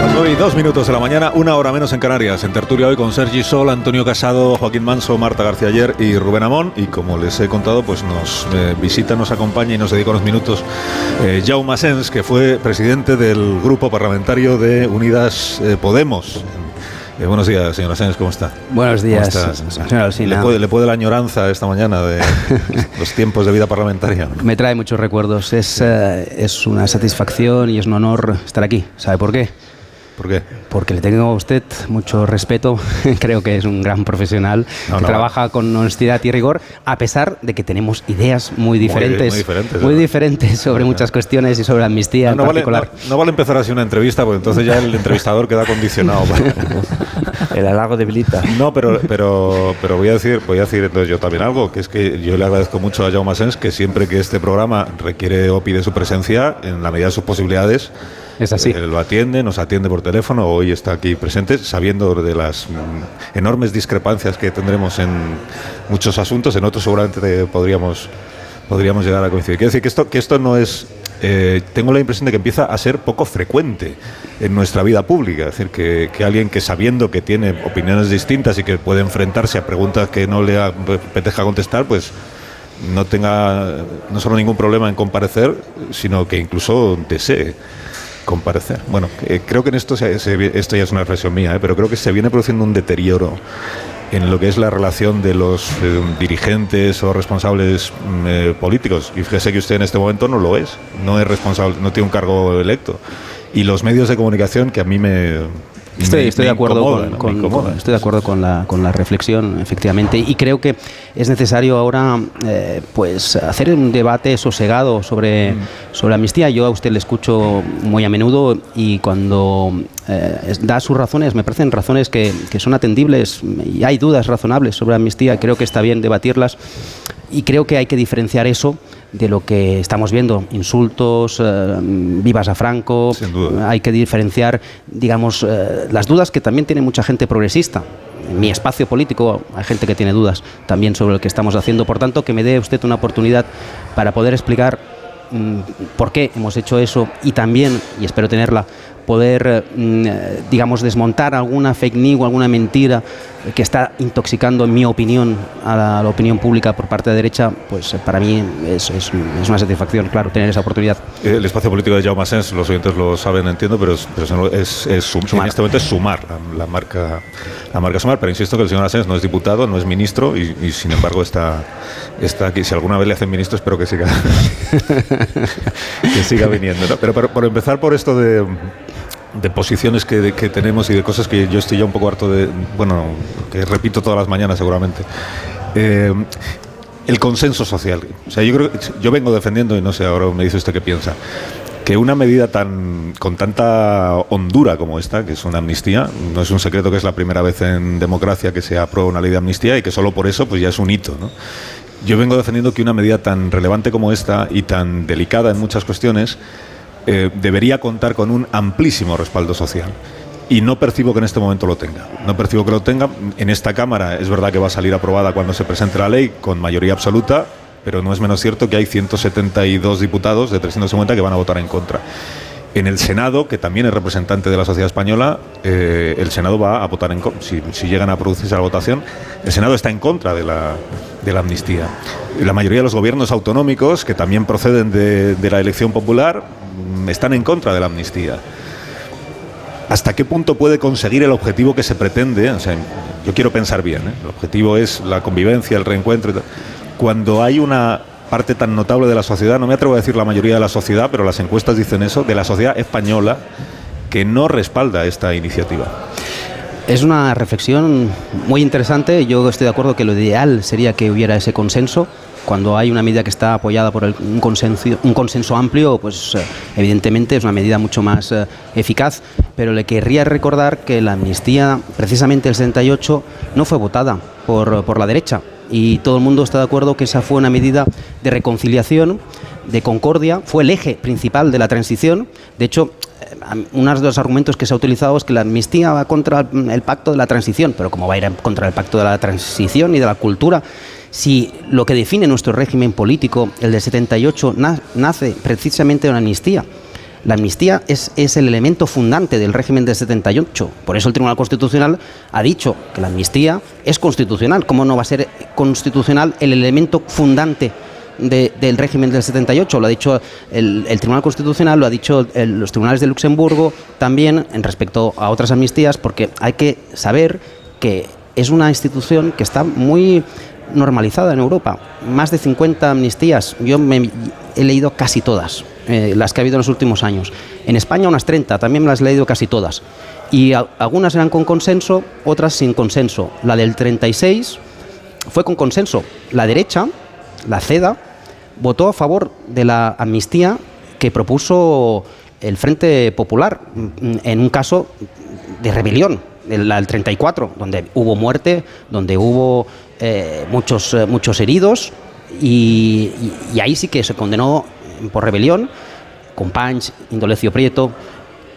Las 9 y 2 minutos de la mañana, una hora menos en Canarias. En tertulia hoy con Sergi Sol, Antonio Casado, Joaquín Manso, Marta García Ayer y Rubén Amón. Y como les he contado, pues nos eh, visita, nos acompaña y nos dedica unos minutos eh, Jaume Sens, que fue presidente del grupo parlamentario de Unidas eh, Podemos. Eh, buenos días, señora Sens, ¿cómo está? Buenos días, señora. ¿Le puede, le puede la añoranza esta mañana de los tiempos de vida parlamentaria? Me trae muchos recuerdos. Es, eh, es una satisfacción y es un honor estar aquí. ¿Sabe por qué? ¿Por qué? Porque le tengo a usted mucho respeto. Creo que es un gran profesional No, que no, trabaja con honestidad y rigor, a pesar de que tenemos ideas muy diferentes, muy diferentes, muy diferentes sobre muchas cuestiones y sobre la amnistía en No vale, particular. no- no vale empezar así una entrevista, porque entonces ya el entrevistador queda condicionado. El halago debilita. No, pero, pero, pero voy a decir, voy a decir entonces yo también algo, que es que yo le agradezco mucho a Jaume Sens que siempre que este programa requiere o pide su presencia, en la medida de sus posibilidades, es así. lo atiende, nos atiende por teléfono, hoy está aquí presente, sabiendo de las mm, enormes discrepancias que tendremos en muchos asuntos, en otros seguramente te- podríamos podríamos llegar a coincidir. Quiero decir que esto, que esto no es. eh, tengo la impresión de que empieza a ser poco frecuente en nuestra vida pública. Es decir, que, que alguien que sabiendo que tiene opiniones distintas y que puede enfrentarse a preguntas que no le apetezca contestar, pues no tenga no solo ningún problema en comparecer, sino que incluso desee comparecer. Bueno, eh, creo que en esto, se- esto ya es una reflexión mía, eh, pero creo que se viene produciendo un deterioro en lo que es la relación de los eh, dirigentes o responsables mm, eh, políticos. Y fíjese que usted en este momento no lo es, no es responsable, no tiene un cargo electo. Y los medios de comunicación que a mí me... Estoy, de acuerdo con, estoy de acuerdo con la, con la reflexión, efectivamente, y creo que es necesario ahora eh, pues hacer un debate sosegado sobre, sobre amnistía. Yo a usted le escucho muy a menudo y cuando eh, da sus razones, me parecen razones que, que son atendibles y hay dudas razonables sobre amnistía. Creo que está bien debatirlas y creo que hay que diferenciar eso de lo que estamos viendo, insultos, eh, vivas a Franco, hay que diferenciar, digamos, eh, las dudas que también tiene mucha gente progresista. En mi espacio político hay gente que tiene dudas también sobre lo que estamos haciendo. Por tanto, que me dé usted una oportunidad para poder explicar mm, por qué hemos hecho eso y también, y espero tenerla, poder, eh, mm, eh, digamos, desmontar alguna fake news, alguna mentira que está intoxicando, en mi opinión, a la, a la opinión pública por parte de derecha, pues eh, para mí es, es- es una satisfacción, claro, tener esa oportunidad. El espacio político de Jaume Sens, los oyentes lo saben, entiendo, pero, es, pero es, es sum- en este momento es sumar la, la marca la marca sumar. Pero insisto que el señor Asens no es diputado, no es ministro y, y, sin embargo está, está aquí. Si alguna vez le hacen ministro, espero que siga que siga viniendo. ¿no? Pero, pero por empezar por esto de de posiciones que, tenemos y de cosas que yo estoy ya un poco harto de, bueno, que repito todas las mañanas seguramente. Eh, el consenso social. O sea, yo creo yo vengo defendiendo, y no sé, ahora me dice usted qué piensa, que una medida tan con tanta hondura como esta, que es una amnistía, no es un secreto que es la primera vez en democracia que se aprueba una ley de amnistía y que solo por eso pues ya es un hito, ¿no? Yo vengo defendiendo que una medida tan relevante como esta y tan delicada en muchas cuestiones eh, debería contar con un amplísimo respaldo social y no percibo que en este momento lo tenga. No percibo que lo tenga. En esta Cámara es verdad que va a salir aprobada cuando se presente la ley con mayoría absoluta, pero no es menos cierto que hay 172 diputados de 350 que van a votar en contra. En el Senado, que también es representante de la sociedad española, eh, el Senado va a votar en contra. Si, si, llegan a producirse la votación, el Senado está en contra de la, de la amnistía. La mayoría de los gobiernos autonómicos, que también proceden de, de la elección popular, mm, están en contra de la amnistía. ¿Hasta qué punto puede conseguir el objetivo que se pretende? Yo quiero pensar bien. ¿eh? El objetivo es la convivencia, el reencuentro. Cuando hay una parte tan notable de la sociedad, no me atrevo a decir la mayoría de la sociedad, pero las encuestas dicen eso, de la sociedad española que no respalda esta iniciativa. Es una reflexión muy interesante. Yo estoy de acuerdo que lo ideal sería que hubiera ese consenso. Cuando hay una medida que está apoyada por el, un, consenso, un consenso amplio, pues eh, evidentemente es una medida mucho más eh, eficaz. Pero le querría recordar que la amnistía, precisamente el 78, no fue votada por, por la derecha y todo el mundo está de acuerdo que esa fue una medida de reconciliación, de concordia, fue el eje principal de la transición. De hecho, uno de los argumentos que se ha utilizado es que la amnistía va contra el pacto de la transición, pero ¿cómo va a ir contra el pacto de la transición y de la cultura? Si lo que define nuestro régimen político, el de 78, nace precisamente de una amnistía. La amnistía es, es, el elemento fundante del régimen del 78. Por eso el Tribunal Constitucional ha dicho que la amnistía es constitucional. ¿Cómo no va a ser constitucional el elemento fundante de, del régimen del 78? Lo ha dicho el, Tribunal Constitucional, lo ha dicho los tribunales de Luxemburgo también en respecto a otras amnistías, porque hay que saber que es una institución que está muy normalizada en Europa. Más de 50 amnistías. Yo me he leído casi todas eh, las que ha habido en los últimos años. En España unas 30, también me las he leído casi todas. Y algunas eran con consenso, otras sin consenso. La del 36 fue con consenso. La derecha, la CEDA, votó a favor de la amnistía que propuso el Frente Popular en un caso de rebelión, del 34, donde hubo muerte, donde hubo eh, muchos, eh, muchos heridos y, y, ahí sí que se condenó por rebelión, con Panch, Indolecio Prieto,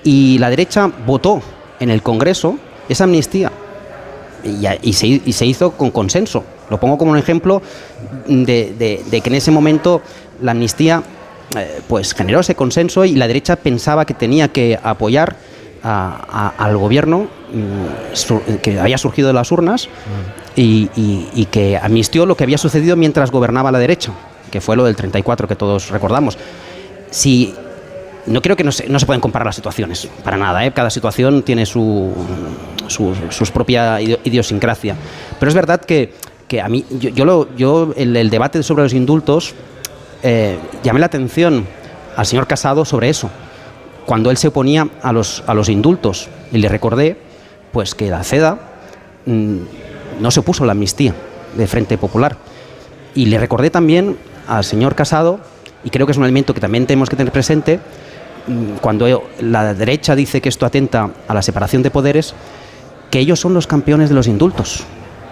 y la derecha votó en el Congreso esa amnistía y, se, hizo con consenso. Lo pongo como un ejemplo de, que en ese momento la amnistía eh, pues generó ese consenso y la derecha pensaba que tenía que apoyar al gobierno mm, sur, que había surgido de las urnas y, y que amnistió lo que había sucedido mientras gobernaba la derecha que fue lo del 34 que todos recordamos. Si no creo que no se, no se pueden comparar las situaciones, para nada. ¿eh? Cada situación tiene su, su, su, propia idiosincrasia. Pero es verdad que, que a mí, yo, yo, lo, yo el, debate sobre los indultos, eh, llamé la atención al señor Casado sobre eso, cuando él se oponía a los, a los indultos. Y le recordé pues, que la CEDA mmm, no se opuso a la amnistía de Frente Popular. Y le recordé también al señor Casado, y creo que es un elemento que también tenemos que tener presente, mm, cuando la derecha dice que esto atenta a la separación de poderes, que ellos son los campeones de los indultos.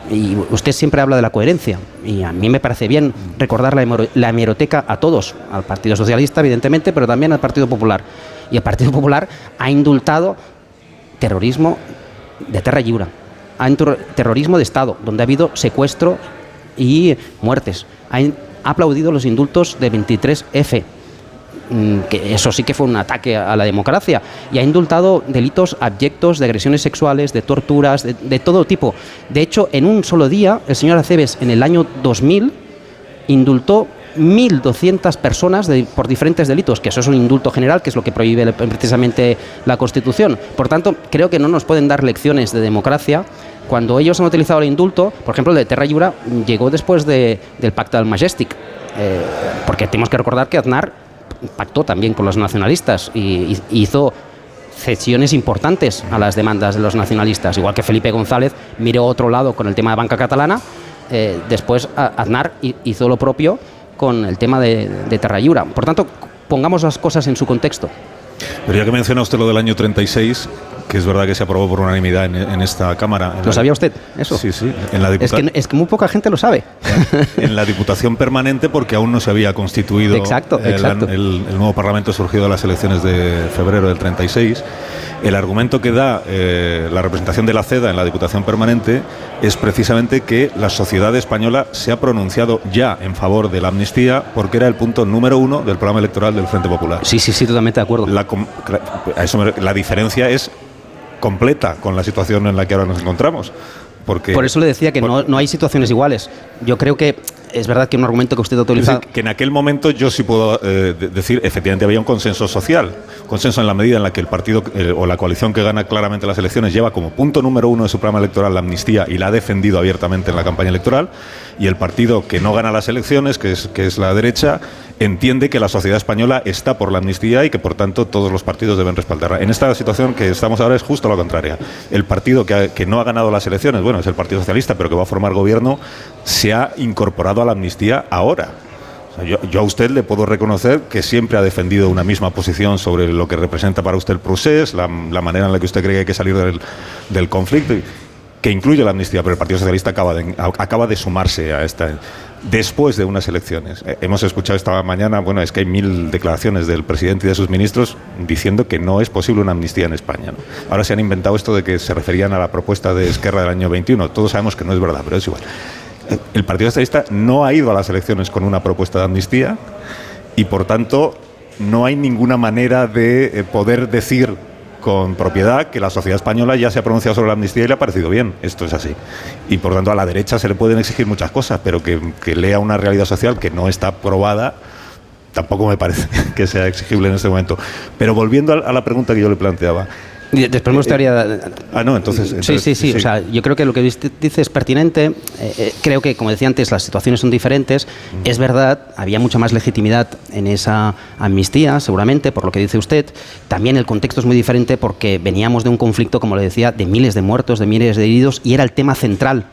Y usted siempre habla de la coherencia, y a mí me parece bien recordar la, hemeroteca a todos, al Partido Socialista, evidentemente, pero también al Partido Popular. Y el Partido Popular ha indultado terrorismo de terra lliure, ha terrorismo de Estado, donde ha habido secuestro y muertes. Ha aplaudido los indultos de 23F, mm, que eso sí que fue un ataque a la democracia, y ha indultado delitos abyectos de agresiones sexuales, de torturas, de, todo tipo. De hecho, en un solo día, el señor Aceves, en el año 2000, indultó 1.200 personas de, por diferentes delitos, que eso es un indulto general, que es lo que prohíbe precisamente la Constitución. Por tanto, creo que no nos pueden dar lecciones de democracia cuando ellos han utilizado el indulto, por ejemplo, el de Terra Lliure llegó después de, del pacto del Majestic, eh, porque tenemos que recordar que Aznar pactó también con los nacionalistas y, hizo cesiones importantes a las demandas de los nacionalistas, igual que Felipe González miró a otro lado con el tema de banca catalana, eh, después Aznar hizo lo propio con el tema de, de Terra Lliure. Por tanto, pongamos las cosas en su contexto. Pero ya que menciona usted lo del año 36, que es verdad que se aprobó por unanimidad en, en esta Cámara. En ¿Lo sabía usted? Eso. Sí, sí. En la, Es que, es que muy poca gente lo sabe. en la Diputación Permanente porque aún no se había constituido Exacto, el, exacto. el- el nuevo Parlamento surgido de las elecciones de febrero del 36. El argumento que da eh, la representación de la CEDA en la Diputación Permanente es precisamente que la sociedad española se ha pronunciado ya en favor de la amnistía porque era el punto número uno del programa electoral del Frente Popular. Sí, sí, sí, totalmente de acuerdo. La, com- a eso me- la diferencia es completa con la situación en la que ahora nos encontramos. Porque Por eso le decía que no, no hay situaciones iguales. Yo creo que es verdad que un argumento que usted ha utilizado. que en aquel momento yo sí puedo eh, de- decir, efectivamente había un consenso social, consenso en la medida en la que el partido eh, o la coalición que gana claramente las elecciones lleva como punto número uno de su programa electoral la amnistía y la ha defendido abiertamente en la campaña electoral, y el partido que no gana las elecciones, que es, que es la derecha, entiende que la sociedad española está por la amnistía y que por tanto todos los partidos deben respaldarla. En esta situación que estamos ahora es justo lo contrario. El partido que, que no ha ganado las elecciones, bueno, es el Partido Socialista, pero que va a formar gobierno, se ha incorporado a la amnistía ahora. Yo, a usted le puedo reconocer que siempre ha defendido una misma posición sobre lo que representa para usted el procés, la, manera en la que usted cree que hay que salir del, del conflicto, que incluye la amnistía, pero el Partido Socialista acaba de, acaba de sumarse a esta después de unas elecciones. Eh, hemos escuchado esta mañana, bueno, es que hay mil declaraciones del presidente y de sus ministros diciendo que no es posible una amnistía en España. Ahora se han inventado esto de que se referían a la propuesta de Esquerra del año 21. Todos sabemos que no es verdad, pero es igual. El Partido Socialista no ha ido a las elecciones con una propuesta de amnistía y por tanto no hay ninguna manera de eh, poder decir con propiedad que la sociedad española ya se ha pronunciado sobre la amnistía y le ha parecido bien. Esto es así. Y por tanto a la derecha se le pueden exigir muchas cosas, pero que, que lea una realidad social que no está probada tampoco me parece que sea exigible en este momento. Pero volviendo a la pregunta que yo le planteaba. Después me gustaría. Ah, no, entonces. Sí, entonces, sí, sí, O sea, yo creo que lo que dice es pertinente. Eh, eh, creo que, como decía antes, las situaciones son diferentes. Es verdad, había mucha más legitimidad en esa amnistía, seguramente, por lo que dice usted. También el contexto es muy diferente porque veníamos de un conflicto, como le decía, de miles de muertos, de miles de heridos, y era el tema central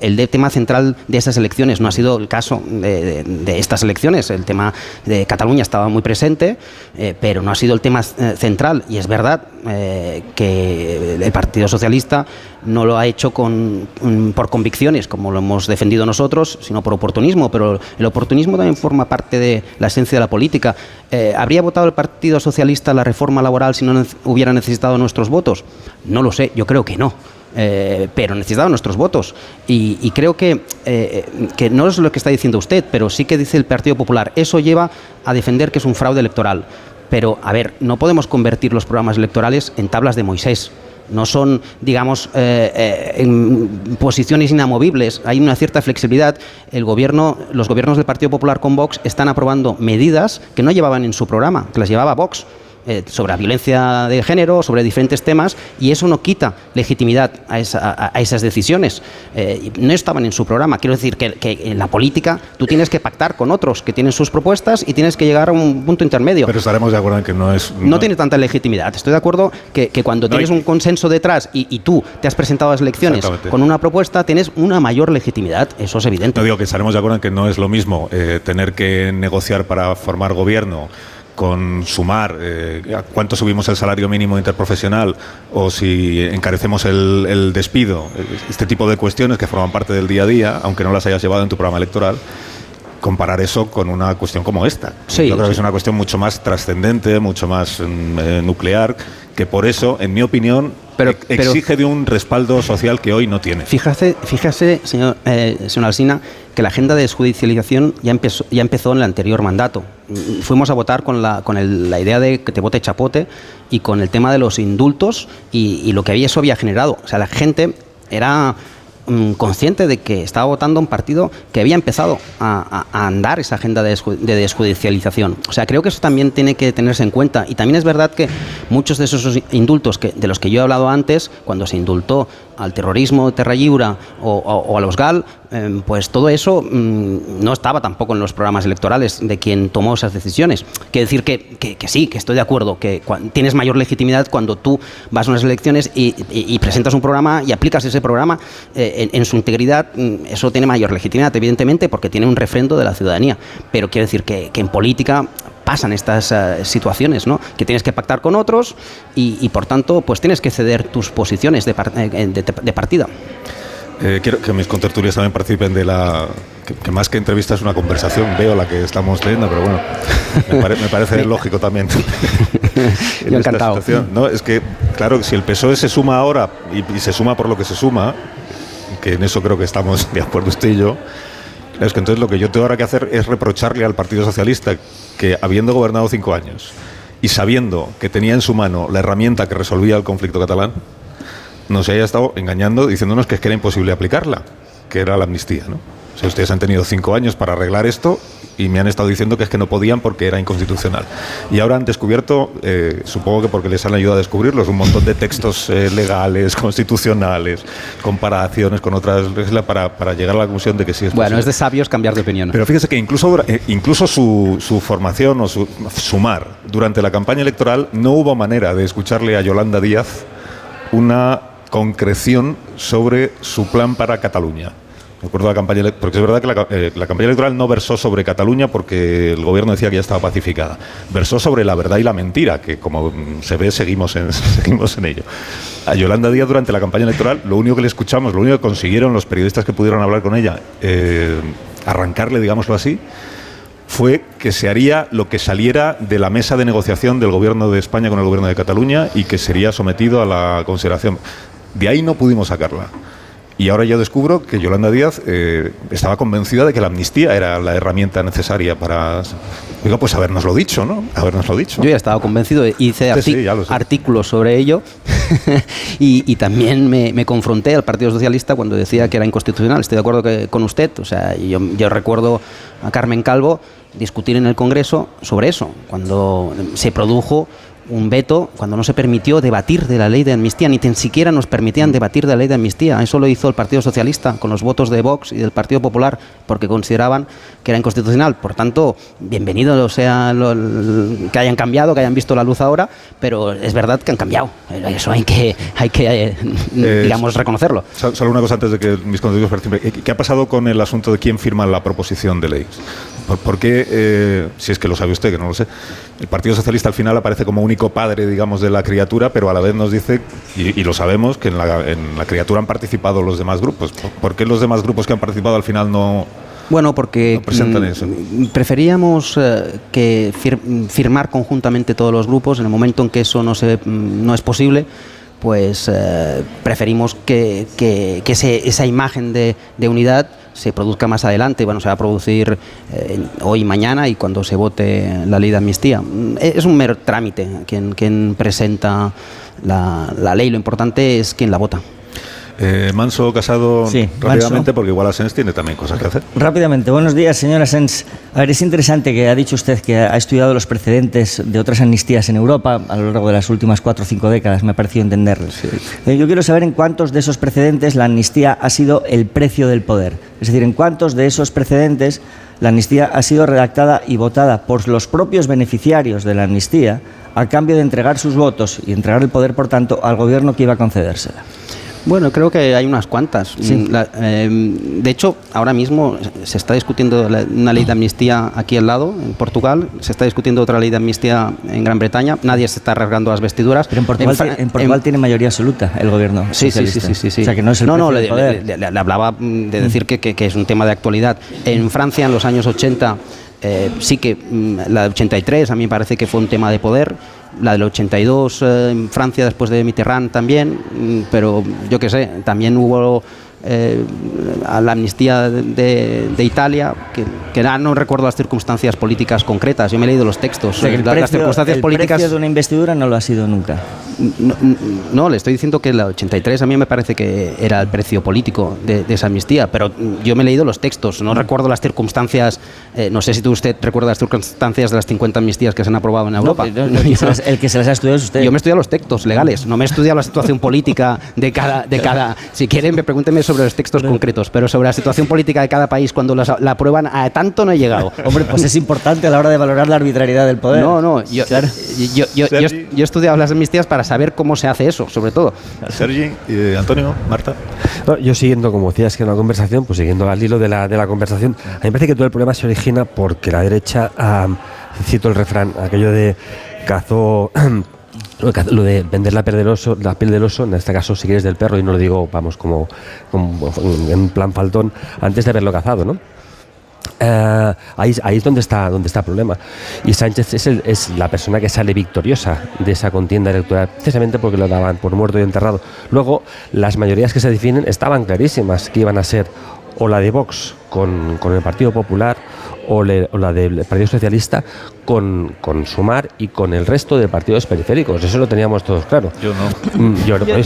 el tema central de esas elecciones no ha sido el caso de, de- de estas elecciones. El tema de Cataluña estaba muy presente, eh, pero no ha sido el tema eh, central. Y es verdad eh, que el Partido Socialista no lo ha hecho con, mm, por convicciones, como lo hemos defendido nosotros, sino por oportunismo. Pero el oportunismo también forma parte de la esencia de la política. Eh, ¿Habría votado el Partido Socialista la reforma laboral si no hubiera necesitado nuestros votos? No lo sé, yo creo que no. Eh, pero necesitaba nuestros votos. Y, creo que, eh, que no es lo que está diciendo usted, pero sí que dice el Partido Popular. Eso lleva a defender que es un fraude electoral. Pero, a ver, no podemos convertir los programas electorales en tablas de Moisés. No son, digamos, eh, posiciones inamovibles. Hay una cierta flexibilidad. El gobierno, los gobiernos del Partido Popular con Vox están aprobando medidas que no llevaban en su programa, que las llevaba Vox eh, sobre la violencia de género, sobre diferentes temas, y eso no quita legitimidad a, esa- a- esas decisiones. Eh, no estaban en su programa. Quiero decir que, que en la política tú tienes que pactar con otros que tienen sus propuestas y tienes que llegar a un punto intermedio. Pero estaremos de acuerdo en que no es. No, tiene tanta legitimidad. Estoy de acuerdo que, que cuando No, tienes un consenso detrás y, y tú te has presentado a las elecciones con una propuesta, tienes una mayor legitimidad. Eso es evidente. No digo que estaremos de acuerdo en que no es lo mismo eh, tener que negociar para formar gobierno con sumar eh, a cuánto subimos el salario mínimo interprofesional o si encarecemos el, el despido, este tipo de cuestiones que forman parte del día a día, aunque no las hayas llevado en tu programa electoral, comparar eso con una cuestión como esta. Sí, Yo creo sí. que es una cuestión mucho más trascendente, mucho más mm, eh, nuclear, que por eso, en mi opinión, Pero- ex- pero- exige de un respaldo social que hoy no tiene. Fíjate, fíjese, señor, eh, señor Alsina, que la agenda de desjudicialización ya empezó, ya empezó en el anterior mandato. Fuimos a votar con, la, con el- la idea de que te vote chapote y con el tema de los indultos y, y lo que había, eso había generado. O sea, la gente era mm, consciente de que estaba votando un partido que había empezado a, andar esa agenda de, desju- de desjudicialización. O sea, creo que eso también tiene que tenerse en cuenta. Y también es verdad que muchos de esos indultos de los que yo he hablado antes, cuando se indultó al terrorismo, Terra Lliure o, o- o a los GAL, eh, pues todo eso mm, no estaba tampoco en los programas electorales de quien tomó esas decisiones. Quiere decir que, que- sí, que estoy de acuerdo, que tienes mayor legitimidad cuando tú vas a unas elecciones y, presentas un programa y aplicas ese programa eh, en, su integridad. mm, Eso tiene mayor legitimidad, evidentemente, porque tiene un refrendo de la ciudadanía. Pero quiero decir que, en política pasan estas eh, situaciones, ¿no? Que tienes que pactar con otros y, por tanto, pues tienes que ceder tus posiciones de, par- eh, de partida. Eh, quiero que mis contertulios también participen de la. Que, que más que entrevista es una conversación, veo la que estamos leyendo, pero bueno, me, pare- me parece lógico también. en Yo esta encantado. situación, ¿no? Es que, claro, si el PSOE se suma ahora y, y se suma por lo que se suma, que en eso creo que estamos de acuerdo usted y yo, es que entonces lo que yo tengo ahora que hacer es reprocharle al Partido Socialista que, habiendo gobernado cinco años y sabiendo que tenía en su mano la herramienta que resolvía el conflicto catalán, nos haya estado engañando diciéndonos que es que era imposible aplicarla, que era la amnistía, ¿no? O sea, ustedes han tenido cinco años para arreglar esto y me han estado diciendo que es que no podían porque era inconstitucional. Y ahora han descubierto, eh, supongo que porque les han ayudado a descubrirlos, un montón de textos eh, legales, constitucionales, comparaciones con otras reglas para, para llegar a la conclusión de que sí es Bueno, posible. es de sabios cambiar de opinión. Pero fíjese que incluso, eh, incluso su, su formación o su sumar durante la campaña electoral no hubo manera de escucharle a Yolanda Díaz una concreción sobre su plan para Cataluña. Recuerdo la campaña, porque es verdad que eh, la campaña electoral no versó sobre Cataluña porque el gobierno decía que ya estaba pacificada. Versó sobre la verdad y la mentira, que como mm, se ve seguimos en, seguimos en ello. A Yolanda Díaz durante la campaña electoral, lo único que le escuchamos, lo único que consiguieron los periodistas que pudieron hablar con ella, eh, arrancarle, digámoslo así, fue que se haría lo que saliera de la mesa de negociación del gobierno de España con el gobierno de Cataluña y que sería sometido a la consideración. De ahí no pudimos sacarla. Y ahora yo descubro que Yolanda Díaz eh, estaba convencida de que la amnistía era la herramienta necesaria para... Digo, pues habernoslo dicho, ¿no? Habernoslo dicho. Yo ya estaba convencido, hice Sí, sí, artículos sobre ello y, y también me, me confronté al Partido Socialista cuando decía que era inconstitucional. Estoy de acuerdo que- con usted. O sea, yo, yo recuerdo a Carmen Calvo discutir en el Congreso sobre eso, cuando se produjo un veto, cuando no se permitió debatir de la ley de amnistía, ni tan siquiera nos permitían debatir de la ley de amnistía. Eso lo hizo el Partido Socialista con los votos de Vox y del Partido Popular, porque consideraban que era inconstitucional. Por tanto, bienvenido sea lo- que hayan cambiado, que hayan visto la luz ahora, pero es verdad que han cambiado. Eso hay que, hay que eh, Eh, digamos, reconocerlo. Sol- Solo una cosa antes de que mis conocidos participen. ¿Qué- ¿Qué ha pasado con el asunto de quién firma la proposición de ley? ¿Por, por qué, eh, si es que lo sabe usted, que no lo sé, el Partido Socialista al final aparece como único padre, digamos, de la criatura, pero a la vez nos dice, y, y lo sabemos, que en la, en la criatura han participado los demás grupos. ¿Por, por qué los demás grupos que han participado al final no, Bueno, porque no presentan mm, eso? preferíamos eh, que fir- firmar conjuntamente todos los grupos en el momento en que eso no se mm, no es posible pues eh, preferimos que, que- que ese- esa imagen de, de unidad se produzca más adelante. Bueno, se va a producir eh, hoy y mañana y cuando se vote la ley de amnistía. Mm, Es un mero trámite quien, quien presenta la, la ley. Lo importante es quien la vota. Eh, Manso, Casado, Sí, rápidamente, Manso. porque igual Asens tiene también cosas que hacer. Rápidamente, buenos días, señora Sens. A ver, es interesante que ha dicho usted que ha estudiado los precedentes de otras amnistías en Europa a lo largo de las últimas cuatro o cinco décadas, me ha parecido entender. Eh, Yo quiero saber en cuántos de esos precedentes la amnistía ha sido el precio del poder. Es decir, en cuántos de esos precedentes la amnistía ha sido redactada y votada por los propios beneficiarios de la amnistía a cambio de entregar sus votos y entregar el poder, por tanto, al gobierno que iba a concedérsela. Bueno, creo que hay unas cuantas. Sí. Mm, la- eh, de hecho, ahora mismo se está discutiendo una ley de amnistía aquí al lado, en Portugal. Se está discutiendo otra ley de amnistía en Gran Bretaña. Nadie se está rasgando las vestiduras. Pero en Portugal, en tiene mayoría absoluta el gobierno. Sí, sí, sí, sí, sí. O sea, que no es el no, precio le, le- le- le hablaba mm, de decir que, que- que es un tema de actualidad. En Francia, en los años 80, eh, sí que mm, la de 83 a mí me parece que fue un tema de poder. La del 82 eh, en Francia después de Mitterrand también, mm, pero yo qué sé, también hubo eh, a la amnistía de, de Italia, que, no recuerdo las circunstancias políticas concretas, yo me he leído los textos. O sea, el La- las precio- circunstancias el políticas de una investidura no lo ha sido nunca. No, no, le estoy diciendo que la 83 a mí me parece que era el precio político de, de esa amnistía, pero yo me he leído los textos, no recuerdo las circunstancias, eh, no sé si tú usted recuerda las circunstancias de las 50 amnistías que se han aprobado en Europa. No, el, que se las, el que se las ha estudiado es usted. Yo me he estudiado los textos legales, no me he estudiado la situación política de cada... De cada si quieren, me pregúntenme sobre los textos concretos, pero sobre la situación política de cada país cuando las- la aprueban, a tanto no he llegado. Hombre, pues es importante a la hora de valorar la arbitrariedad del poder. No, no, yo, yo, yo- yo- yo he estudiado las amnistías para saber cómo se hace eso, sobre todo. Sergi, eh, Antonio, Marta. yo siguiendo, como decías que en la conversación, pues siguiendo al hilo de la, de la conversación, a mí me parece que todo el problema se origina porque la derecha, cito el refrán, aquello de cazó lo de vender la piel del oso, la piel del oso, en este caso si quieres del perro, y no lo digo, vamos, como, como en plan faltón, antes de haberlo cazado, ¿no? Eh, ahí, es donde está, donde está el problema. Y Sánchez es, es, la persona que sale victoriosa de esa contienda electoral, precisamente porque lo daban por muerto y enterrado. Luego, las mayorías que se definen estaban clarísimas que iban a ser o la de Vox con el Partido Popular o, la del Partido Socialista con, con, Sumar y con el resto de partidos periféricos. Eso lo teníamos todos claro. Yo no. Mm, yo, creo que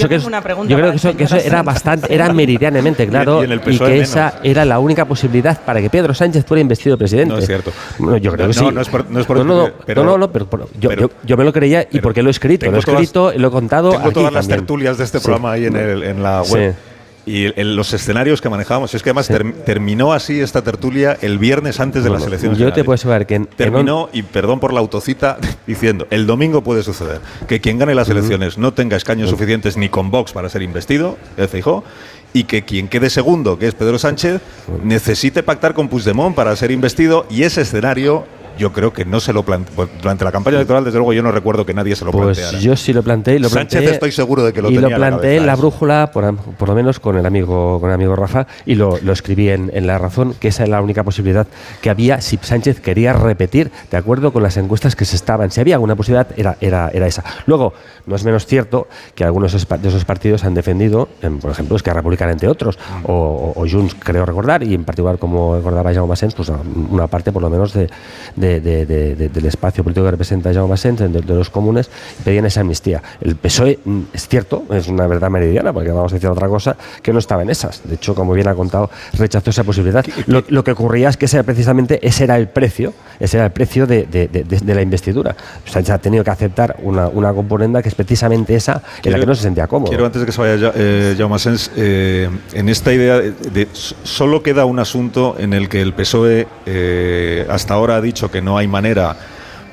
eso, que eso era bastante, era meridianamente claro y, que esa era la única posibilidad para que Pedro Sánchez fuera investido presidente. No es cierto. yo creo que sí. No, es por, no es por no, pero, no, no, pero, yo, yo, me lo creía y porque lo he escrito. Lo he escrito, lo he contado. Tengo todas las tertulias de este programa ahí en, el, en la web. Sí y los escenarios que manejábamos. Es que además terminó así esta tertulia el viernes antes de las elecciones. Yo te puedo asegurar que. terminó, y perdón por la autocita, diciendo: el domingo puede suceder que quien gane las elecciones no tenga escaños suficientes ni con Vox para ser investido, el Feijó, y que quien quede segundo, que es Pedro Sánchez, necesite pactar con Puigdemont para ser investido y ese escenario yo creo que no se lo planteó. Pues, durante la campaña electoral, desde luego, yo no recuerdo que nadie se lo pues planteara. yo sí lo planteé. Lo Sánchez estoy seguro de que lo y tenía lo planteé en la, brújula, por, por, lo menos con el amigo, con el amigo Rafa, y lo, lo escribí en, en, La Razón, que esa es la única posibilidad que había si Sánchez quería repetir, de acuerdo con las encuestas que se estaban. Si había alguna posibilidad, era, era, era esa. Luego, no es menos cierto que algunos de esos partidos han defendido, por ejemplo, es que Republicana, entre otros, o, o, Junts, creo recordar, y en particular, como recordaba Jaume Sens, pues una parte, por lo menos, de, de, de del espacio político que representa Jaume Sens, de, de, los comunes, pedían esa amnistía. El PSOE, mm, es cierto, es una verdad meridiana, porque vamos a decir otra cosa, que no estaba en esas. De hecho, como bien ha contado, rechazó esa posibilidad. Lo, que ocurría es que ese, precisamente ese era el precio, ese era el precio de, de la investidura. Sánchez ha tenido que aceptar una, una componenda que es precisamente esa en la que no se sentía cómodo. Quiero, antes de que se vaya eh, Jaume Sens, eh, en esta idea de, solo queda un asunto en el que el PSOE eh, hasta ahora ha dicho que no hay manera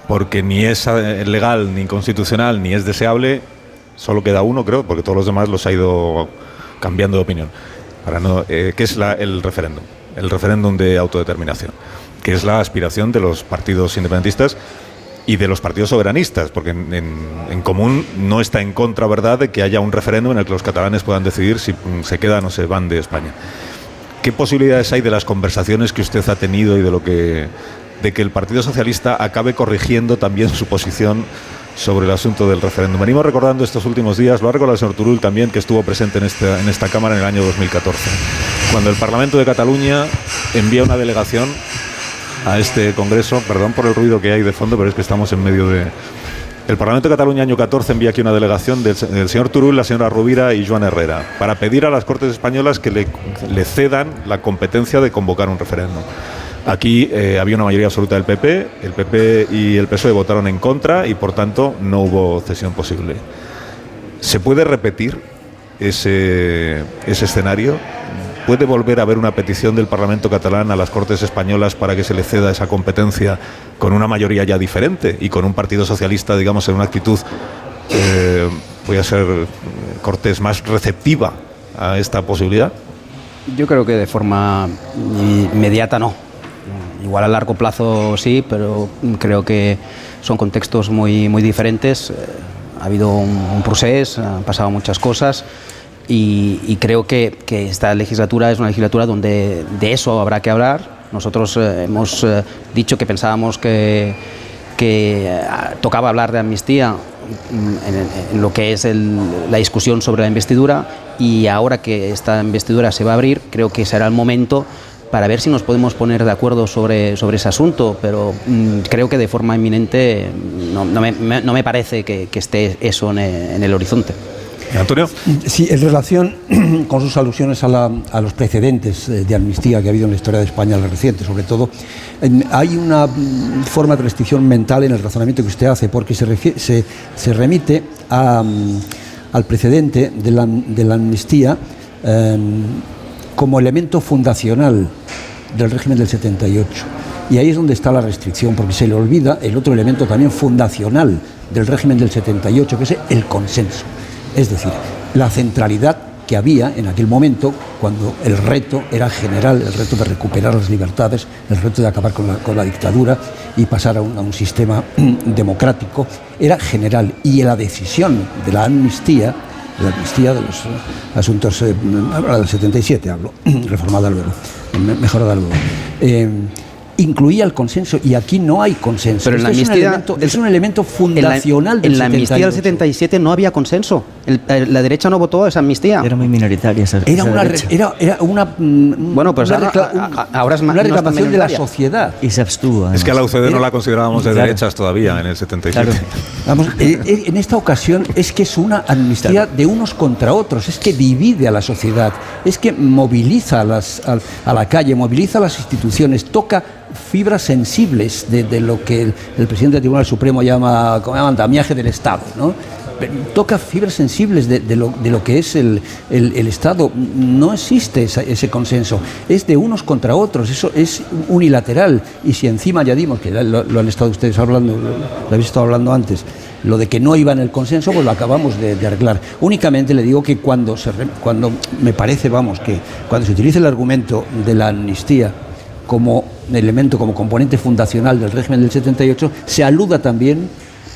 porque ni es eh, legal, ni constitucional, ni es deseable, solo queda uno, creo, porque todos los demás los ha ido cambiando de opinión. Para no, eh, ¿Qué es el referéndum? El referéndum de autodeterminación, que es la aspiración de los partidos independentistas y de los partidos soberanistas, porque en, común no está en contra, ¿verdad?, de que haya un referéndum en el que los catalanes puedan decidir si mm, se quedan o se van de España. ¿Qué posibilidades hay de las conversaciones que usted ha tenido y de lo que de que el Partido Socialista acabe corrigiendo también su posición sobre el asunto del referéndum. Venimos recordando estos últimos días, lo ha recordado el señor Turul también, que estuvo presente en esta, en esta Cámara en el año 2014, cuando el Parlamento de Cataluña envía una delegación a este Congreso, perdón por el ruido que hay de fondo, pero es que estamos en medio de... El Parlamento de Cataluña año 14 envía aquí una delegación del, señor Turul, la señora Rubira y Joan Herrera, para pedir a las Cortes Españolas que le, le cedan la competencia de convocar un referéndum. Aquí eh, había una mayoría absoluta del PP, el PP y el PSOE votaron en contra y por tanto no hubo cesión posible. ¿Se puede repetir ese, escenario? ¿Puede volver a haber una petición del Parlamento catalán a las Cortes españolas para que se le ceda esa competencia con una mayoría ya diferente y con un Partido Socialista, digamos, en una actitud, eh, voy a ser cortés, más receptiva a esta posibilidad? Yo creo que de forma inmediata no Igual a largo plazo sí, pero creo que son contextos muy, muy diferentes. Eh, ha habido un, proceso, han pasado muchas cosas y, creo que, esta legislatura es una legislatura donde de eso habrá que hablar. Nosotros eh, hemos eh, dicho que pensábamos que, que tocaba hablar de amnistía mm, en, lo que es la discusión sobre la investidura y ahora que esta investidura se va a abrir, creo que será el momento para ver si nos podemos poner de acuerdo sobre, sobre ese asunto, pero mm, creo que de forma inminente no, no, me, no me, parece que, que, esté eso en el, en el horizonte. Antonio. Sí, en relación con sus alusiones a, la, a, los precedentes eh, de amnistía que ha habido en la historia de España reciente, sobre todo, hay una mm, forma de restricción mental en el razonamiento que usted hace, porque se, se, se remite a, mm, al precedente de la, de la amnistía. Eh, como elemento fundacional del régimen del 78. Y ahí es donde está la restricción, porque se le olvida el otro elemento también fundacional del régimen del 78, que es el consenso. Es decir, la centralidad que había en aquel momento cuando el reto era general, el reto de recuperar las libertades, el reto de acabar con la, con la dictadura y pasar a un, a un sistema democrático, era general. Y la decisión de la amnistía, la amnistía de los asuntos, eh, ahora del 77 hablo, reformada luego, me- mejorada luego. eh, incluía el consenso y aquí no hay consenso. Pero en la Este es, un amnistía elemento, es un elemento En la, fundacional del en la amnistía del 78. 77 no había consenso. El- eh, la derecha no votó esa amnistía. Era muy minoritaria esa, Era esa una, derecha. era, era una, mm, Bueno, pues una ahora- recla- a- un- a- ahora es ma- una no reclamación de la sociedad. Y se abstuvo. Es que a la UCD no la considerábamos de Claro. derechas todavía en el 77. Vamos, eh, eh, en esta ocasión es que es una amnistía de unos contra otros, es que divide a la sociedad, es que moviliza a, las- a- a la calle, moviliza a las instituciones, toca fibras sensibles de, lo que el, presidente del Tribunal Supremo llama, ¿cómo llaman? Damiaje del Estado, ¿no? Toca fibras sensibles de, lo, de lo que es el, el- Estado. No existe ese consenso. Es de unos contra otros. Eso es unilateral. Y si encima añadimos, que lo, lo han estado ustedes hablando, lo, habéis estado hablando antes, lo de que no iba en el consenso, pues lo acabamos de, arreglar. Únicamente le digo que cuando, se, cuando me parece, vamos, que cuando se utiliza el argumento de la amnistía como elemento, como componente fundacional del régimen del 78, se aluda también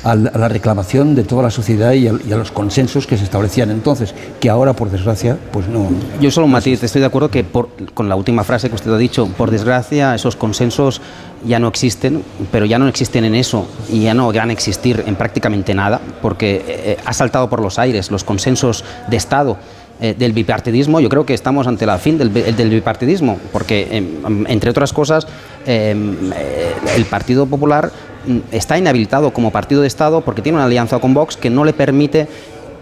a la reclamación de toda la sociedad y a, los consensos que se establecían entonces, que ahora, por desgracia, pues no. Yo solo matiz, estoy de acuerdo que por- con la última frase que usted ha dicho, por desgracia esos consensos ya no existen, pero ya no existen en eso y ya no van a existir en prácticamente nada, porque eh, ha saltado por los aires los consensos de Estado. Eh, del bipartidismo, yo creo que estamos ante la fin del, del bipartidismo, porque em, entre otras cosas em, eh, el Partido Popular mm, está inhabilitado como partido de Estado porque tiene una alianza con Vox que no le permite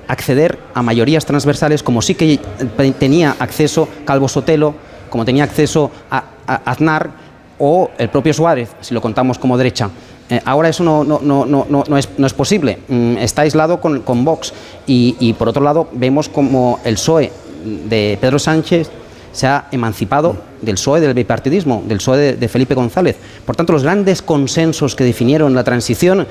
acceder a mayorías transversales como sí que eh, tenía acceso Calvo Sotelo, como tenía acceso a Aznar o el propio Suárez, si lo contamos como derecha. Eh, ahora eso no, no, no, no, no, no es, no es posible. Mm, está aislado con, con Vox. Y, y, por otro lado, vemos como el PSOE de Pedro Sánchez se ha emancipado del PSOE del bipartidismo, del PSOE de, de Felipe González. Por tanto, los grandes consensos que definieron la transición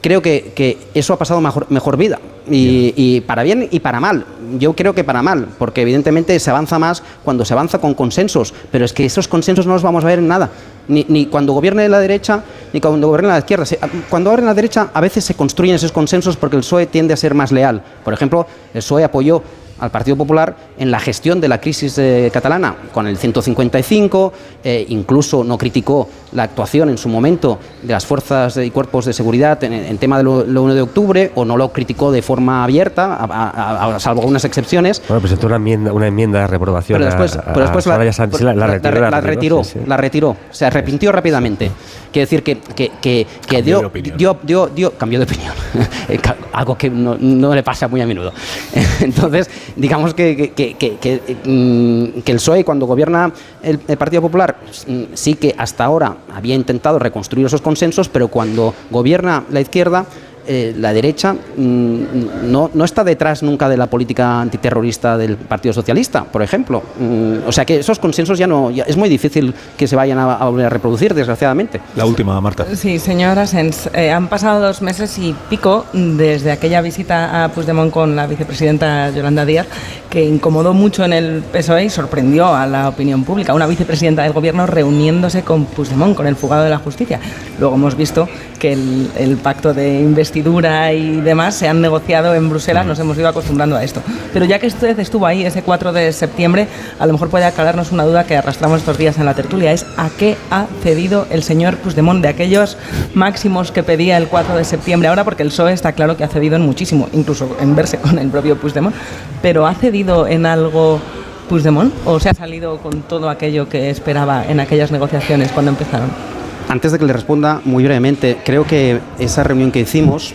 creo que, que eso ha pasado mejor, mejor vida. Y, y para bien y para mal. Yo creo que para mal, porque evidentemente se avanza más cuando se avanza con consensos, pero es que esos consensos no los vamos a ver en nada. Ni, ni cuando gobierne la derecha, ni cuando gobierne la izquierda. Cuando gobierne la derecha, a veces se construyen esos consensos porque el PSOE tiende a ser más leal. Por ejemplo, el PSOE apoyó al Partido Popular en la gestión de la crisis eh, catalana con el 155, eh, incluso no criticó la actuación en su momento de las fuerzas y cuerpos de seguridad en, en tema de lo, lo 1 de octubre, o no lo criticó de forma abierta, a- a- a- salvo algunas excepciones. Bueno, presentó una enmienda, una enmienda de reprobación Pero después, pero la, Soraya Sánchez, la, la retiró. la retiró, sí, sí. la retiró. Se arrepintió rápidamente. Quiere decir que, que, que, que Cambió de dio, opinión. dio, dio, dio- cambió de opinión. Eh, Algo que no, no le pasa muy a menudo. Entonces, digamos que, que, que, que- que, mm, el PSOE, cuando gobierna el, el Partido Popular, mm, sí que hasta ahora había intentado reconstruir esos consensos, pero cuando gobierna la izquierda, eh, la derecha mm, no, no está detrás nunca de la política antiterrorista del Partido Socialista, por ejemplo. Mm, o sea que esos consensos ya no. ya es muy difícil que se vayan a, a volver a reproducir, desgraciadamente. La última, Marta. Sí, señora Sens, eh, han pasado dos meses y pico desde aquella visita a Puigdemont con la vicepresidenta Yolanda Díaz, que incomodó mucho en el PSOE y sorprendió a la opinión pública. Una vicepresidenta del gobierno reuniéndose con Puigdemont, con el fugado de la justicia. Luego hemos visto que el, el pacto de investidura y demás se han negociado en Bruselas, nos hemos ido acostumbrando a esto. Pero ya que usted estuvo ahí ese 4 de septiembre, a lo mejor puede aclararnos una duda que arrastramos estos días en la tertulia, es a qué ha cedido el señor Puigdemont de aquellos máximos que pedía el 4 de septiembre ahora, porque el PSOE está claro que ha cedido en muchísimo, incluso en verse con el propio Puigdemont, pero ¿ha cedido en algo Puigdemont o se ha salido con todo aquello que esperaba en aquellas negociaciones cuando empezaron? Antes de que le responda muy brevemente, creo que esa reunión que hicimos,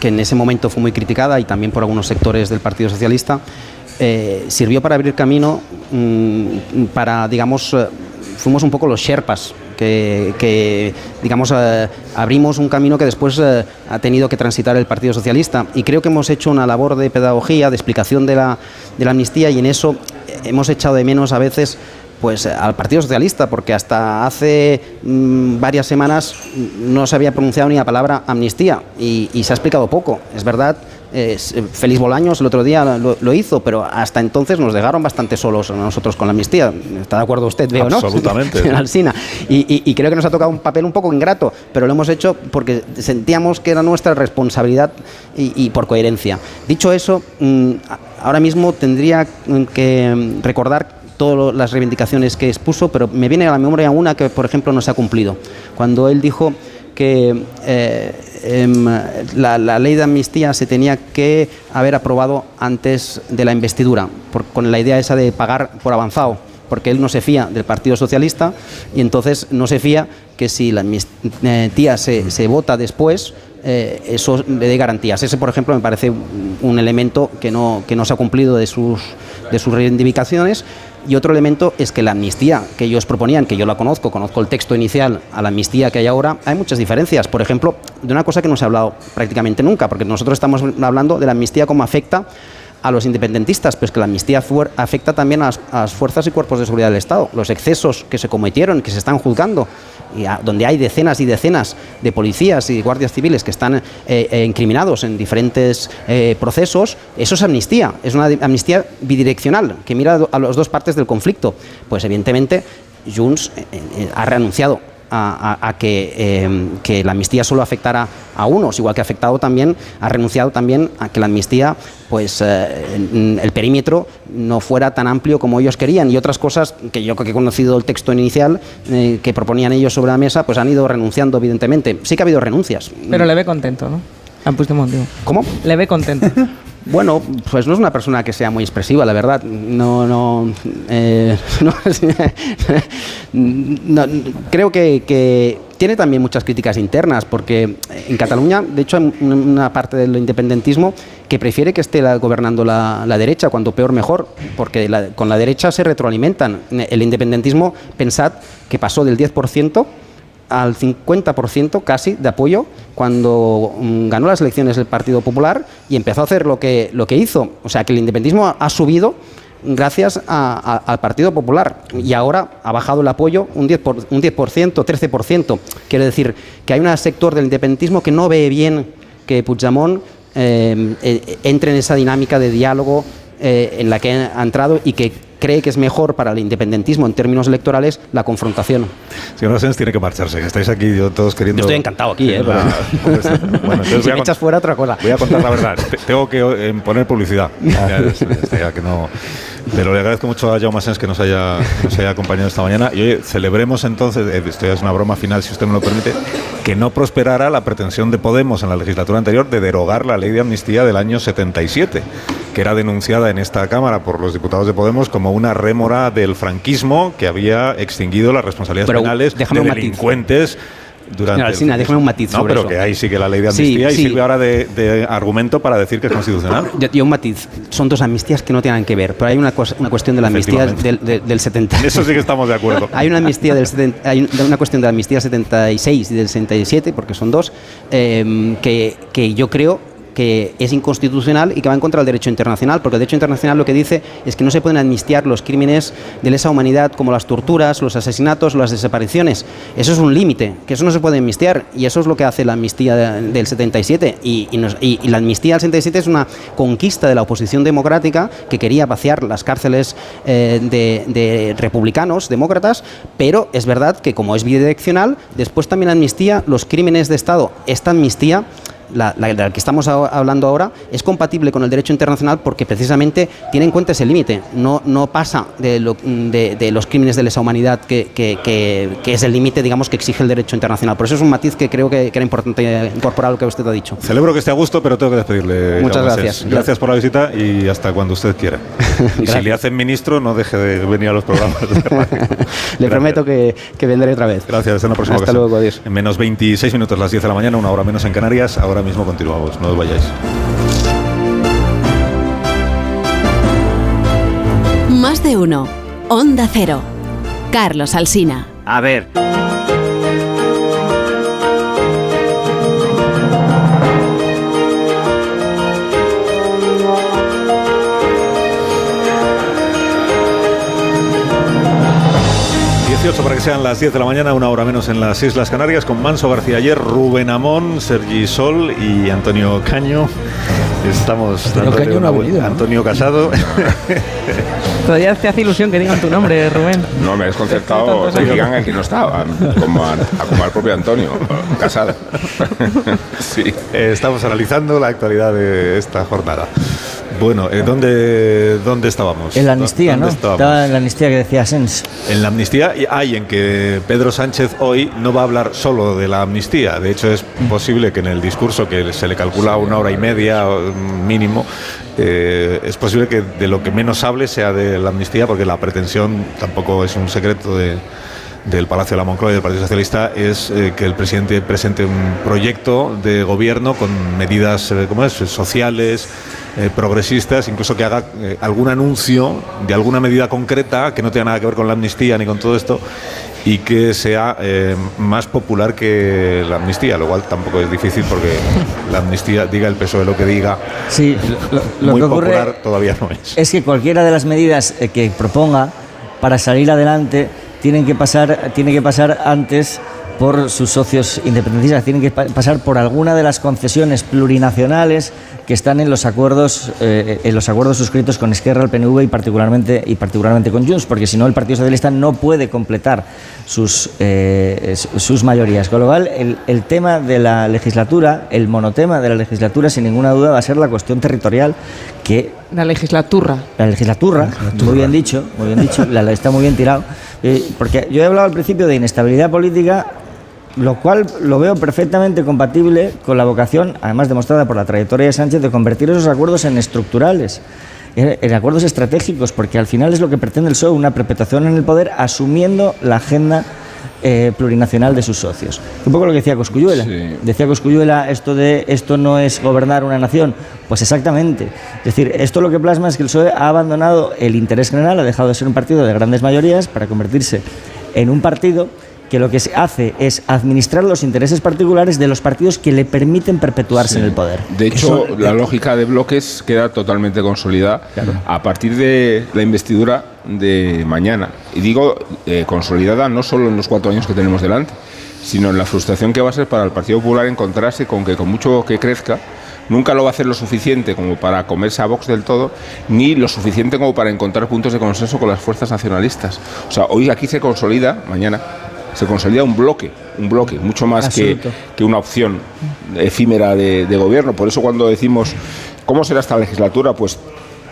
que en ese momento fue muy criticada y también por algunos sectores del Partido Socialista, eh, sirvió para abrir camino mm, para, digamos, eh, fuimos un poco los sherpas que, digamos, eh, abrimos un camino que después ha tenido que transitar el Partido Socialista. Y creo que hemos hecho una labor de pedagogía, de explicación de la, de la amnistía y en eso hemos echado de menos a veces pues al Partido Socialista, porque hasta hace mm, varias semanas no se había pronunciado ni la palabra amnistía y, y se ha explicado poco. Es verdad eh, Félix Bolaños el otro día lo, lo, hizo, pero hasta entonces nos dejaron bastante solos nosotros con la amnistía. ¿Está de acuerdo usted, veo, Absolutamente. no? Absolutamente. Y, y, y, creo que nos ha tocado un papel un poco ingrato, pero lo hemos hecho porque sentíamos que era nuestra responsabilidad y, y por coherencia. Dicho eso, mmm, ahora mismo tendría que recordar todas las reivindicaciones que expuso, pero me viene a la memoria una que, por ejemplo, no se ha cumplido. Cuando él dijo que eh, la, la, ley de amnistía se tenía que haber aprobado antes de la investidura, por, con la idea esa de pagar por avanzado, porque él no se fía del Partido Socialista y entonces no se fía que si la amnistía se, se vota después, eh, eso le dé garantías. Ese, por ejemplo, me parece un elemento que no, que no se ha cumplido de sus, de sus reivindicaciones. Y otro elemento es que la amnistía que ellos proponían, que yo la conozco, conozco el texto inicial a la amnistía que hay ahora, hay muchas diferencias. Por ejemplo, de una cosa que no se ha hablado prácticamente nunca, porque nosotros estamos hablando de la amnistía como afecta a los independentistas, pues que la amnistía afecta también a las, a las, fuerzas y cuerpos de seguridad del Estado. Los excesos que se cometieron, que se están juzgando, y donde hay decenas y decenas de policías y guardias civiles que están eh, eh, incriminados en diferentes eh, procesos, eso es amnistía, es una amnistía bidireccional, que mira a las dos partes del conflicto. Pues evidentemente Junts ha renunciado a, a, a que, eh, que, la amnistía solo afectara a unos, igual que ha afectado también, ha renunciado también a que la amnistía, pues eh, el perímetro no fuera tan amplio como ellos querían y otras cosas que yo que he conocido el texto inicial eh, que proponían ellos sobre la mesa, pues han ido renunciando evidentemente. Sí que ha habido renuncias. Pero le ve contento, ¿no? Han puesto ¿Cómo? Le ve contento. Bueno, pues no es una persona que sea muy expresiva, la verdad. No, no, eh, no, creo que, tiene también muchas críticas internas, porque en Cataluña, de hecho, hay una parte del independentismo que prefiere que esté gobernando la, la, derecha, cuando peor mejor, porque la, con la derecha se retroalimentan. El independentismo, pensad que pasó del 10% al 50% casi de apoyo cuando um, ganó las elecciones el Partido Popular y empezó a hacer lo que, lo que hizo. O sea que el independentismo ha, subido gracias al Partido Popular y ahora ha bajado el apoyo un 10%, por, un 10% 13%. Quiere decir que hay un sector del independentismo que no ve bien que Puigdemont eh, eh, entre en esa dinámica de diálogo eh, en la que ha entrado y que cree que es mejor para el independentismo en términos electorales la confrontación. Señor Asens tiene que marcharse, que estáis aquí yo, todos queriendo... Yo estoy encantado aquí, ¿eh? La... bueno, entonces si me echas fuera otra cosa. Voy a contar la verdad. Tengo que eh, poner publicidad. Ya, ya que no... Pero le agradezco mucho a Jaume Asens que nos haya, nos haya acompañado esta mañana. Y oye, celebremos entonces, eh, esto ya es una broma final, si usted me lo permite, que no prosperara la pretensión de Podemos en la legislatura anterior de derogar la ley de amnistía del año 77, que era denunciada en esta Cámara por los diputados de Podemos como una rémora del franquismo que había extinguido las responsabilidades Pero penales de delincuentes. Durante Señora Alsina, déjame un matiz no, sobre pero eso. que ahí sigue la ley de amnistía Sí, y sí. sirve ahora de, de argumento para decir que es constitucional. Yo, yo un matiz. Son dos amnistías que no tienen que ver, pero hay una, una cuestión de la amnistía del, del, del 70. En eso sí que estamos de acuerdo. Hay una amnistía del 70 hay un- una cuestión de la amnistía 76 y del 67, porque son dos, eh, que, que yo creo que es inconstitucional y que va en contra del derecho internacional, porque el derecho internacional lo que dice es que no se pueden amnistiar los crímenes de lesa humanidad como las torturas, los asesinatos las desapariciones. Eso es un límite, que eso no se puede amnistiar y eso es lo que hace la amnistía de- del 77 y, y nos- y- y la amnistía del 77 es una conquista de la oposición democrática que quería vaciar las cárceles eh, de, de republicanos, demócratas, pero es verdad que como es bidireccional, después también amnistía los crímenes de Estado. Esta amnistía la, la, la que estamos hablando ahora es compatible con el derecho internacional porque precisamente tiene en cuenta ese límite, no, no pasa de, lo- de- de los crímenes de lesa humanidad que, que- que- que es el límite digamos que exige el derecho internacional. Por eso es un matiz que creo que, era importante incorporar lo que usted ha dicho. Celebro que esté a gusto, pero tengo que despedirle. Muchas gracias. Gracias por la visita y hasta cuando usted quiera. y si le hacen ministro, no deje de venir a los programas. de. Le Gracias. prometo que, que vendré otra vez. Gracias, hasta la próxima Hasta ocasión. luego, adiós. En menos 26 minutos, las 10 de la mañana, una hora menos en Canarias. Ahora mismo continuamos, no os vayáis. Más de uno. Onda Cero. Carlos Alsina. A ver. 18 para que sean las 10 de la mañana, una hora menos en las Islas Canarias, con Manso García ayer, Rubén Amón, Sergi Sol y Antonio Caño. Estamos Antonio. Antonio Casado. Todavía te hace ilusión que digan tu nombre, Rubén. No, me he desconcertado que digan el que no estaba, como, a- a- como al propio Antonio, casada. sí. Eh, Estamos analizando la actualidad de esta jornada. Bueno, eh, ¿dónde, ¿dónde estábamos? En la amnistía, ¿Dónde ¿no? estábamos? Estaba en la amnistía que decía Sens. En la amnistía y hay en que Pedro Sánchez hoy no va a hablar solo de la amnistía. De hecho, es posible que en el discurso, que se le calcula una hora y media mm, mínimo, eh, es posible que de lo que menos hable sea de la amnistía, porque la pretensión tampoco es un secreto de- del Palacio de la Moncloa y del Partido Socialista es eh, que el presidente presente un proyecto de gobierno con medidas eh, ¿cómo es? sociales, eh, progresistas, incluso que haga eh, algún anuncio de alguna medida concreta que no tenga nada que ver con la amnistía ni con todo esto y que sea eh, más popular que la amnistía, lo cual tampoco es difícil porque la amnistía, diga el peso de lo que diga, Sí, lo, lo muy que ocurre popular todavía no es. es que cualquiera de las medidas eh, que proponga para salir adelante tienen que pasar, tiene que pasar antes por sus socios independentistas, tienen que pa- pasar por alguna de las concesiones plurinacionales que están en los acuerdos eh, en los acuerdos suscritos con Esquerra, el PNV y particularmente y particularmente con Junts, porque si no el Partido Socialista no puede completar sus eh, sus mayorías. Con lo cual el, el tema de la legislatura, el monotema de la legislatura, sin ninguna duda va a ser la cuestión territorial que La legislatura. la legislatura, muy bien dicho, muy bien dicho, la, la- está muy bien tirado. Eh, porque yo he hablado al principio de inestabilidad política, lo cual lo veo perfectamente compatible con la vocación, además demostrada por la trayectoria de Sánchez, de convertir esos acuerdos en estructurales. En acuerdos estratégicos, porque al final es lo que pretende el PSOE, una perpetuación en el poder, asumiendo la agenda eh, plurinacional de sus socios. Un poco lo que decía Coscuyuela. Decía Coscuyuela, esto de esto no es gobernar una nación. Pues exactamente. Es decir, esto lo que plasma es que el PSOE ha abandonado el interés general, ha dejado de ser un partido de grandes mayorías para convertirse en un partido que lo que se hace es administrar los intereses particulares de los partidos que le permiten perpetuarse en el poder. De hecho, la lógica de bloques queda totalmente consolidada a partir de la investidura de mañana. Y digo eh, consolidada no solo en los cuatro años que tenemos delante, sino en la frustración que va a ser para el Partido Popular encontrarse con que con mucho que crezca, nunca lo va a hacer lo suficiente como para comerse a Vox del todo, ni lo suficiente como para encontrar puntos de consenso con las fuerzas nacionalistas. O sea, hoy aquí se consolida, mañana, se consolida un bloque, un bloque, mucho más que, que una opción efímera de, de gobierno. Por eso cuando decimos, ¿cómo será esta legislatura? Pues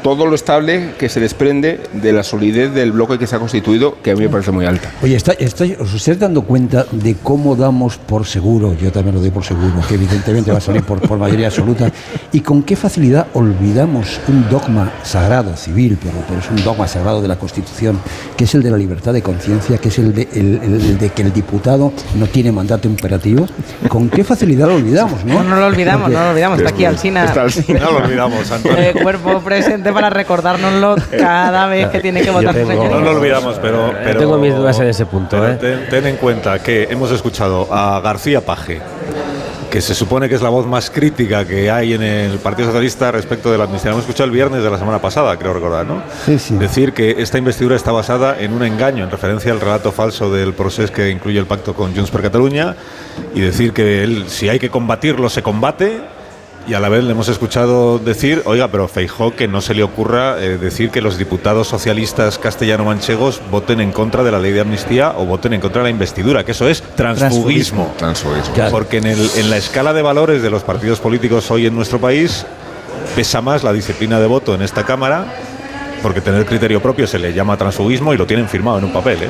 todo lo estable que se desprende de la solidez del bloque que se ha constituido, que a mí me parece muy alta. Oye, está, está- ¿os estáis dando cuenta de cómo damos por seguro, yo también lo doy por seguro, que evidentemente va a salir por, por mayoría absoluta, y con qué facilidad olvidamos un dogma sagrado, civil, pero, pero es un dogma sagrado de la Constitución, que es el de la libertad de conciencia, que es el de, el- el- el de que el diputado no tiene mandato imperativo? ¿Con qué facilidad lo olvidamos? No, No, no lo olvidamos, no lo olvidamos. Está aquí Alsina. Está Alsina. No lo olvidamos, Antonio. Eh, cuerpo presente para recordárnoslo cada vez que tiene que votar su No lo olvidamos, pero, pero- tengo mis dudas en ese punto, ¿eh? ten, ten en cuenta que hemos escuchado a García Paje, que se supone que es la voz más crítica que hay en el Partido Socialista respecto de la amnistía. Lo hemos escuchado el viernes de la semana pasada, creo recordar, ¿no? Sí, sí. Decir que esta investidura está basada en un engaño, en referencia al relato falso del proceso que incluye el pacto con Junts per Catalunya, y decir que él, si hay que combatirlo, se combate. Y a la vez le hemos escuchado decir, oiga, pero Feijó que no se le ocurra eh, decir que los diputados socialistas castellano-manchegos voten en contra de la ley de amnistía o voten en contra de la investidura, que eso es transfugismo. Transfugismo. Porque en, el- en la escala de valores de los partidos políticos hoy en nuestro país pesa más la disciplina de voto en esta Cámara, porque tener criterio propio se le llama transfugismo y lo tienen firmado en un papel. ¿eh?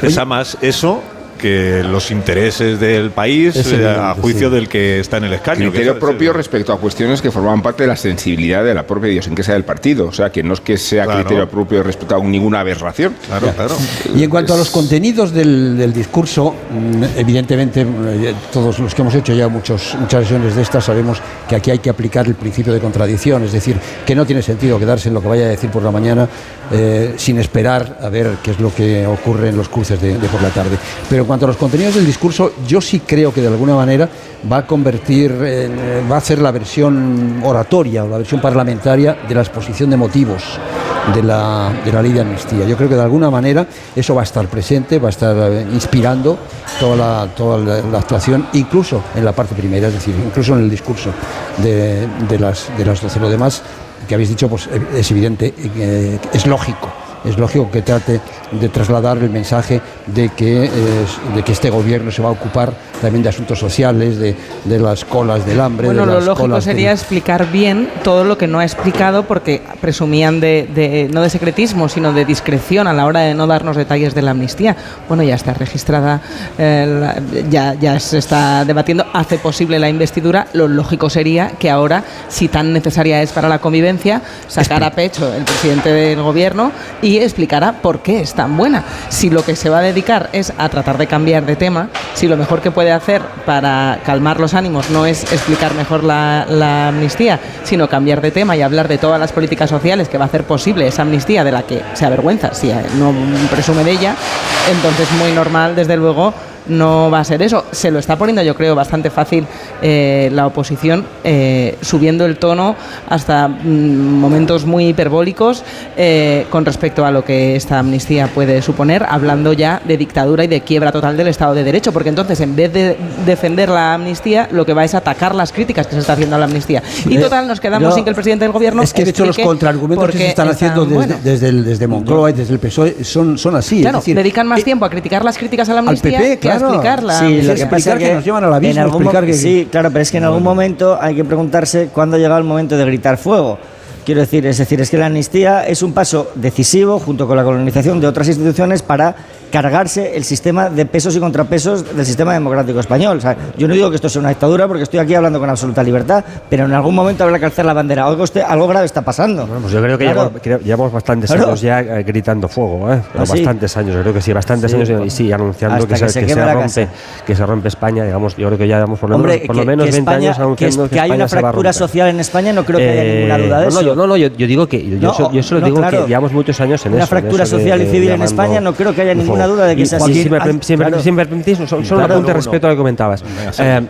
Pesa más eso que los intereses del país eh, evidente, a juicio sí. del que está en el escaño. que Criterio es- propio respecto a cuestiones que forman parte de la sensibilidad de la propia idiosincrasia del partido. O sea, que no es que sea Claro. criterio propio respecto a ninguna aberración. Claro, claro. Y en cuanto a los contenidos del, del discurso, mm, evidentemente eh, todos los que hemos hecho ya muchos, muchas sesiones de estas sabemos que aquí hay que aplicar el principio de contradicción, es decir, que no tiene sentido quedarse en lo que vaya a decir por la mañana eh, sin esperar a ver qué es lo que ocurre en los cruces de, de por la tarde. Pero cuanto a los contenidos del discurso, yo sí creo que de alguna manera va a convertir, eh, va a hacer la versión oratoria o la versión parlamentaria de la exposición de motivos de la, ley de amnistía. Yo creo que de alguna manera eso va a estar presente, va a estar eh, inspirando toda la, actuación, incluso en la parte primera, es decir, incluso en el discurso de, de las, de las 12. Lo demás que habéis dicho pues, es evidente, eh, es lógico. Es lógico que trate de trasladar el mensaje de que, eh, de que este gobierno se va a ocupar también de asuntos sociales, de, de las colas del hambre. Bueno, de lo las lógico colas sería explicar bien todo lo que no ha explicado porque presumían de, de- no de secretismo, sino de discreción a la hora de no darnos detalles de la amnistía. Bueno, ya está registrada, eh, ya, ya se está debatiendo, hace posible la investidura. Lo lógico sería que ahora, si tan necesaria es para la convivencia, sacara a pecho el presidente del gobierno y explicara por qué es tan buena. Si lo que se va a dedicar es a tratar de cambiar de tema, si lo mejor que puede hacer para calmar los ánimos no es explicar mejor la, la amnistía, sino cambiar de tema y hablar de todas las políticas sociales que va a hacer posible esa amnistía de la que se avergüenza, si no presume de ella, entonces muy normal, desde luego, no va a ser eso. Se lo está poniendo, yo creo, bastante fácil eh, la oposición, eh, subiendo el tono hasta mm, momentos muy hiperbólicos eh, con respecto a lo que esta amnistía puede suponer, hablando ya de dictadura y de quiebra total del Estado de Derecho, porque entonces en vez de defender la amnistía, lo que va es atacar las críticas que se está haciendo a la amnistía. Y Eh, total, nos quedamos yo- sin que el presidente del gobierno Es que de hecho los contraargumentos que se están haciendo desde, bueno. desde, el- desde Moncloa y desde el PSOE E son, son así. Claro, es decir, dedican más tiempo a criticar las críticas a la amnistía PP, que a claro. explicarla. Sí, lo que pasa que que nos llevan al abismo, en algún explicar mo- que- Sí, claro, pero es que en algún momento hay que preguntarse cuándo ha llegado el momento de gritar fuego. Quiero decir, es decir, es que la amnistía es un paso decisivo junto con la colonización de otras instituciones para cargarse el sistema de pesos y contrapesos del sistema democrático español. O sea, yo no digo que esto sea una dictadura porque estoy aquí hablando con absoluta libertad, pero en algún momento habrá que alzar la bandera. Usted, algo grave está pasando. Pues yo creo que Claro. llevamos, llevamos bastantes Claro. años ya eh, gritando fuego, ¿eh? Pero ¿Ah, sí? bastantes años, yo creo que sí, bastantes Sí. años y sí, anunciando que, que se, se que, se rompe, que se rompe España, digamos, yo creo que ya llevamos por lo Hombre, menos, por lo menos que 20 España- años que, anunciando que, que hay España una se fractura social en España, no creo que haya Eh, ninguna duda de no, no, eso. yo, no, no, yo, yo digo que yo, No, so- yo solo no, digo claro. que llevamos muchos años en Una eso. en fractura eso de- social y civil en España, no creo que haya ninguna duda de que si- así. Si, me, permitís, solo, un apunte respecto a lo que comentabas. Eh,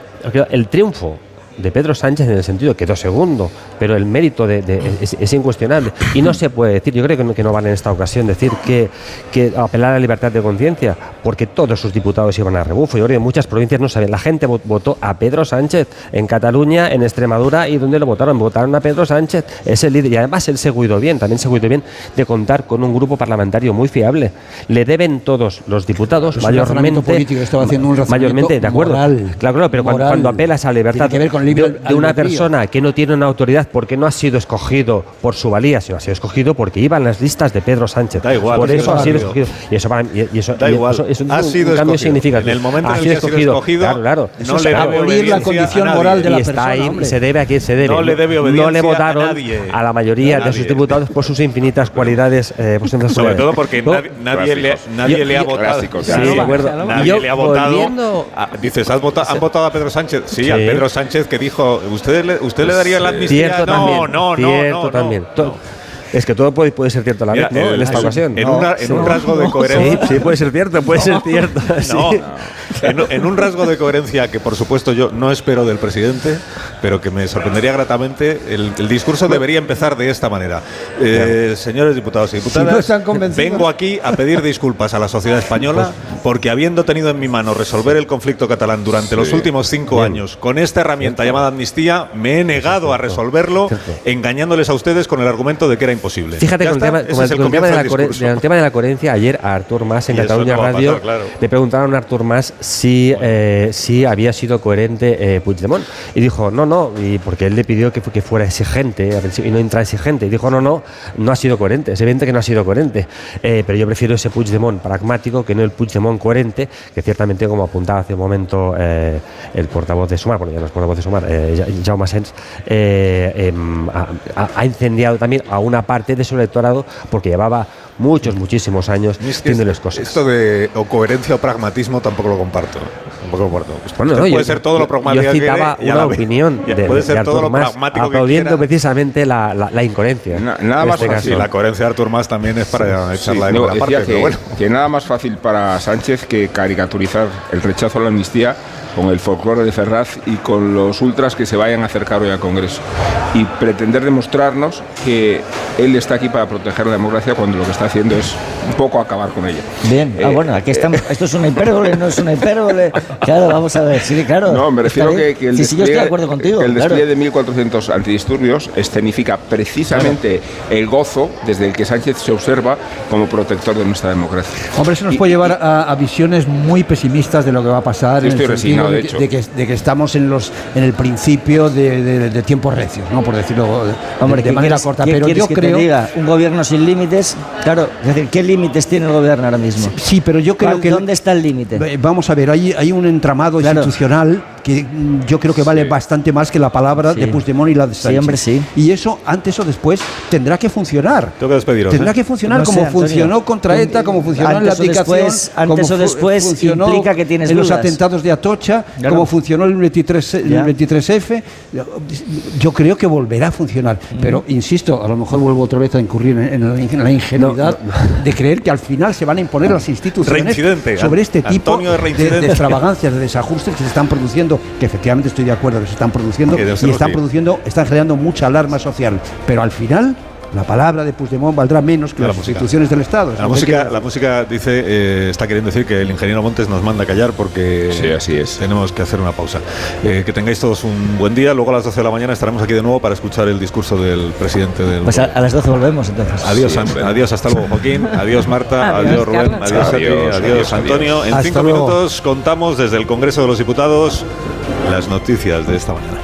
el triunfo de Pedro Sánchez en el sentido que quedó segundo, pero el mérito de, de- es, es incuestionable. Y no se puede decir, yo creo que no, que no vale en esta ocasión decir que, que apelar a la libertad de conciencia, porque todos sus diputados iban a rebufo. Yo creo que en muchas provincias no saben. La gente vo- votó a Pedro Sánchez en Cataluña, en Extremadura, y donde lo votaron, votaron a Pedro Sánchez, es el líder. Y además él se cuidó bien, también se cuidó bien de contar con un grupo parlamentario muy fiable. Le deben todos los diputados, mayormente. político, estaba haciendo un mayormente, de acuerdo. moral, claro, claro, pero cuando, cuando apelas a la libertad Tiene que ver con de, de una persona que no tiene una autoridad porque no ha sido escogido por su valía, sino ha sido escogido porque iba en las listas de Pedro Sánchez. Da igual, por es eso ha sido no escogido. Y eso para mí, y eso, Da y igual. eso- eso es Ha un, sido un cambio escogido. significativo. En el momento Ha en el sido que ha sido escogido, claro, claro. no le se debe abolir la condición a moral nadie. de la y está persona, ahí, hombre. se debe a quien se debe. No le debe No obediencia le a votaron nadie. a la mayoría A de sus diputados por sus infinitas cualidades. eh, Sobre cualidades. todo porque No, nadie, nadie le, nadie Yo- le ha votado. Clásicos, Sí, Claro. de acuerdo. Nadie yo, le ha votado. volviendo- a- dices, ¿has votado- ¿han votado a Pedro Sánchez? Sí, Sí. a Pedro Sánchez que dijo, ¿usted le, usted le daría la amnistía? Cierto no, también. no, no, cierto no, también. no. Es que todo puede, puede ser cierto a la Mira, vez, ¿no? el- en esta en- ocasión. en No, una- en sí. un rasgo de coherencia. Sí, puede ser cierto, puede ser cierto. En, en un rasgo de coherencia que por supuesto yo no espero del presidente, pero que me sorprendería gratamente, el, el discurso debería empezar de esta manera. Eh, señores diputados y diputadas, vengo aquí a pedir disculpas a la sociedad española porque habiendo tenido en mi mano resolver el conflicto catalán durante los últimos cinco años con esta herramienta llamada amnistía, me he negado a resolverlo engañándoles a ustedes con el argumento de que era imposible. Fíjate Ya con el, está, tema, ese con el- es el con el tema de la tema de coherencia, ayer a Artur Mas en Y Cataluña no Radio pasar, claro. le preguntaron a Artur Mas si, eh, si había sido coherente eh, Puigdemont. Y dijo, no, no, y porque él le pidió que, que fuera exigente y no intransigente. Y dijo, no, no, no ha sido coherente. Es evidente que no ha sido coherente. Eh, pero yo prefiero ese Puigdemont pragmático que no el Puigdemont coherente, que ciertamente, como apuntaba hace un momento eh, el portavoz de Sumar, bueno, ya no es portavoz de Sumar, eh, Ja- Jaume Sens, eh, em, ha, ha- ha incendiado también a una parte de su electorado porque llevaba muchos, muchísimos años es que haciéndoles es- cosas. Esto de o coherencia o pragmatismo tampoco lo comparto. Un poco muerto. Bueno, Usted no, puede yo- ser todo lo pragmático Yo que citaba a una la opinión de, puede de ser todo Artur lo Mas, pragmático que aplaudiendo quiera. precisamente la, la- la incoherencia. nada más este fácil. caso. Sí, la coherencia de Artur Mas también es para Sí, echarla de no, decía parte, que, pero bueno. que nada más fácil para Sánchez que caricaturizar el rechazo a la amnistía con el folclore de Ferraz y con los ultras que se vayan a acercar hoy al Congreso. Y pretender demostrarnos que él está aquí para proteger la democracia cuando lo que está haciendo es un poco acabar con ella. Bien, ah, Eh, bueno, aquí estamos. Esto es una hipérbole, no es una hipérbole. Claro, vamos a ver. Sí, claro. No, me refiero que, que el sí, sí, yo estoy de despliegue- acuerdo contigo. el claro. despliegue de 1.400 antidisturbios escenifica precisamente el gozo desde el que Sánchez se observa como protector de nuestra democracia. Hombre, eso nos Y- puede llevar a, a visiones muy pesimistas de lo que va a pasar. Yo en el estoy sentido resignado, de que- hecho. de que, de que estamos en los en el principio de, de- de tiempos recios, ¿no? por decirlo de- Hombre, de, ¿qué manera quieres- corta. qué Pero yo que te creo. diga? Un gobierno sin límites. Claro, es decir, ¿qué límites tiene el gobierno ahora mismo? Sí, pero yo creo ¿Cuál- que. ¿Dónde está el límite? Vamos a ver, hay, hay un entramado Claro. institucional que mm, yo creo que vale bastante más que la palabra Sí. de Puigdemont y la de Sí, Sánchez. hombre, sí. Y eso, antes o después, tendrá que funcionar. Tengo que despediros. Tendrá ¿eh? que funcionar No sé, como Antonio. funcionó contra ETA, como funcionó en la abdicación, después- antes como o después funcionó implica que tienes en los dudas. atentados de Atocha, Claro. como funcionó el 23, el Ya. 23F. Yo creo que volverá a funcionar. Pero, insisto, a lo mejor vuelvo otra vez a incurrir en, en la, in- la ingenuidad de creer que al final se van a imponer las instituciones sobre este tipo de, reincidente. de extravagancias, de desajustes que se están produciendo, que efectivamente estoy de acuerdo que se están produciendo y están produciendo, están generando mucha alarma social. Pero al final la palabra de Puigdemont valdrá menos que La las música. instituciones del Estado. La música, que- la música dice, eh, está queriendo decir que el ingeniero Montes nos manda a callar porque Sí, así es. tenemos que hacer una pausa. Eh, que tengáis todos un buen día. Luego a las 12 de la mañana estaremos aquí de nuevo para escuchar el discurso del presidente del. Pues a, a las 12 volvemos entonces. Adiós, Sí, adiós, hasta luego Joaquín, adiós Marta, Adiós, adiós, Rubén, Carlos. adiós, Adiós, adiós, adiós, Antonio. En Hasta cinco luego. minutos contamos desde el Congreso de los Diputados las noticias de esta mañana.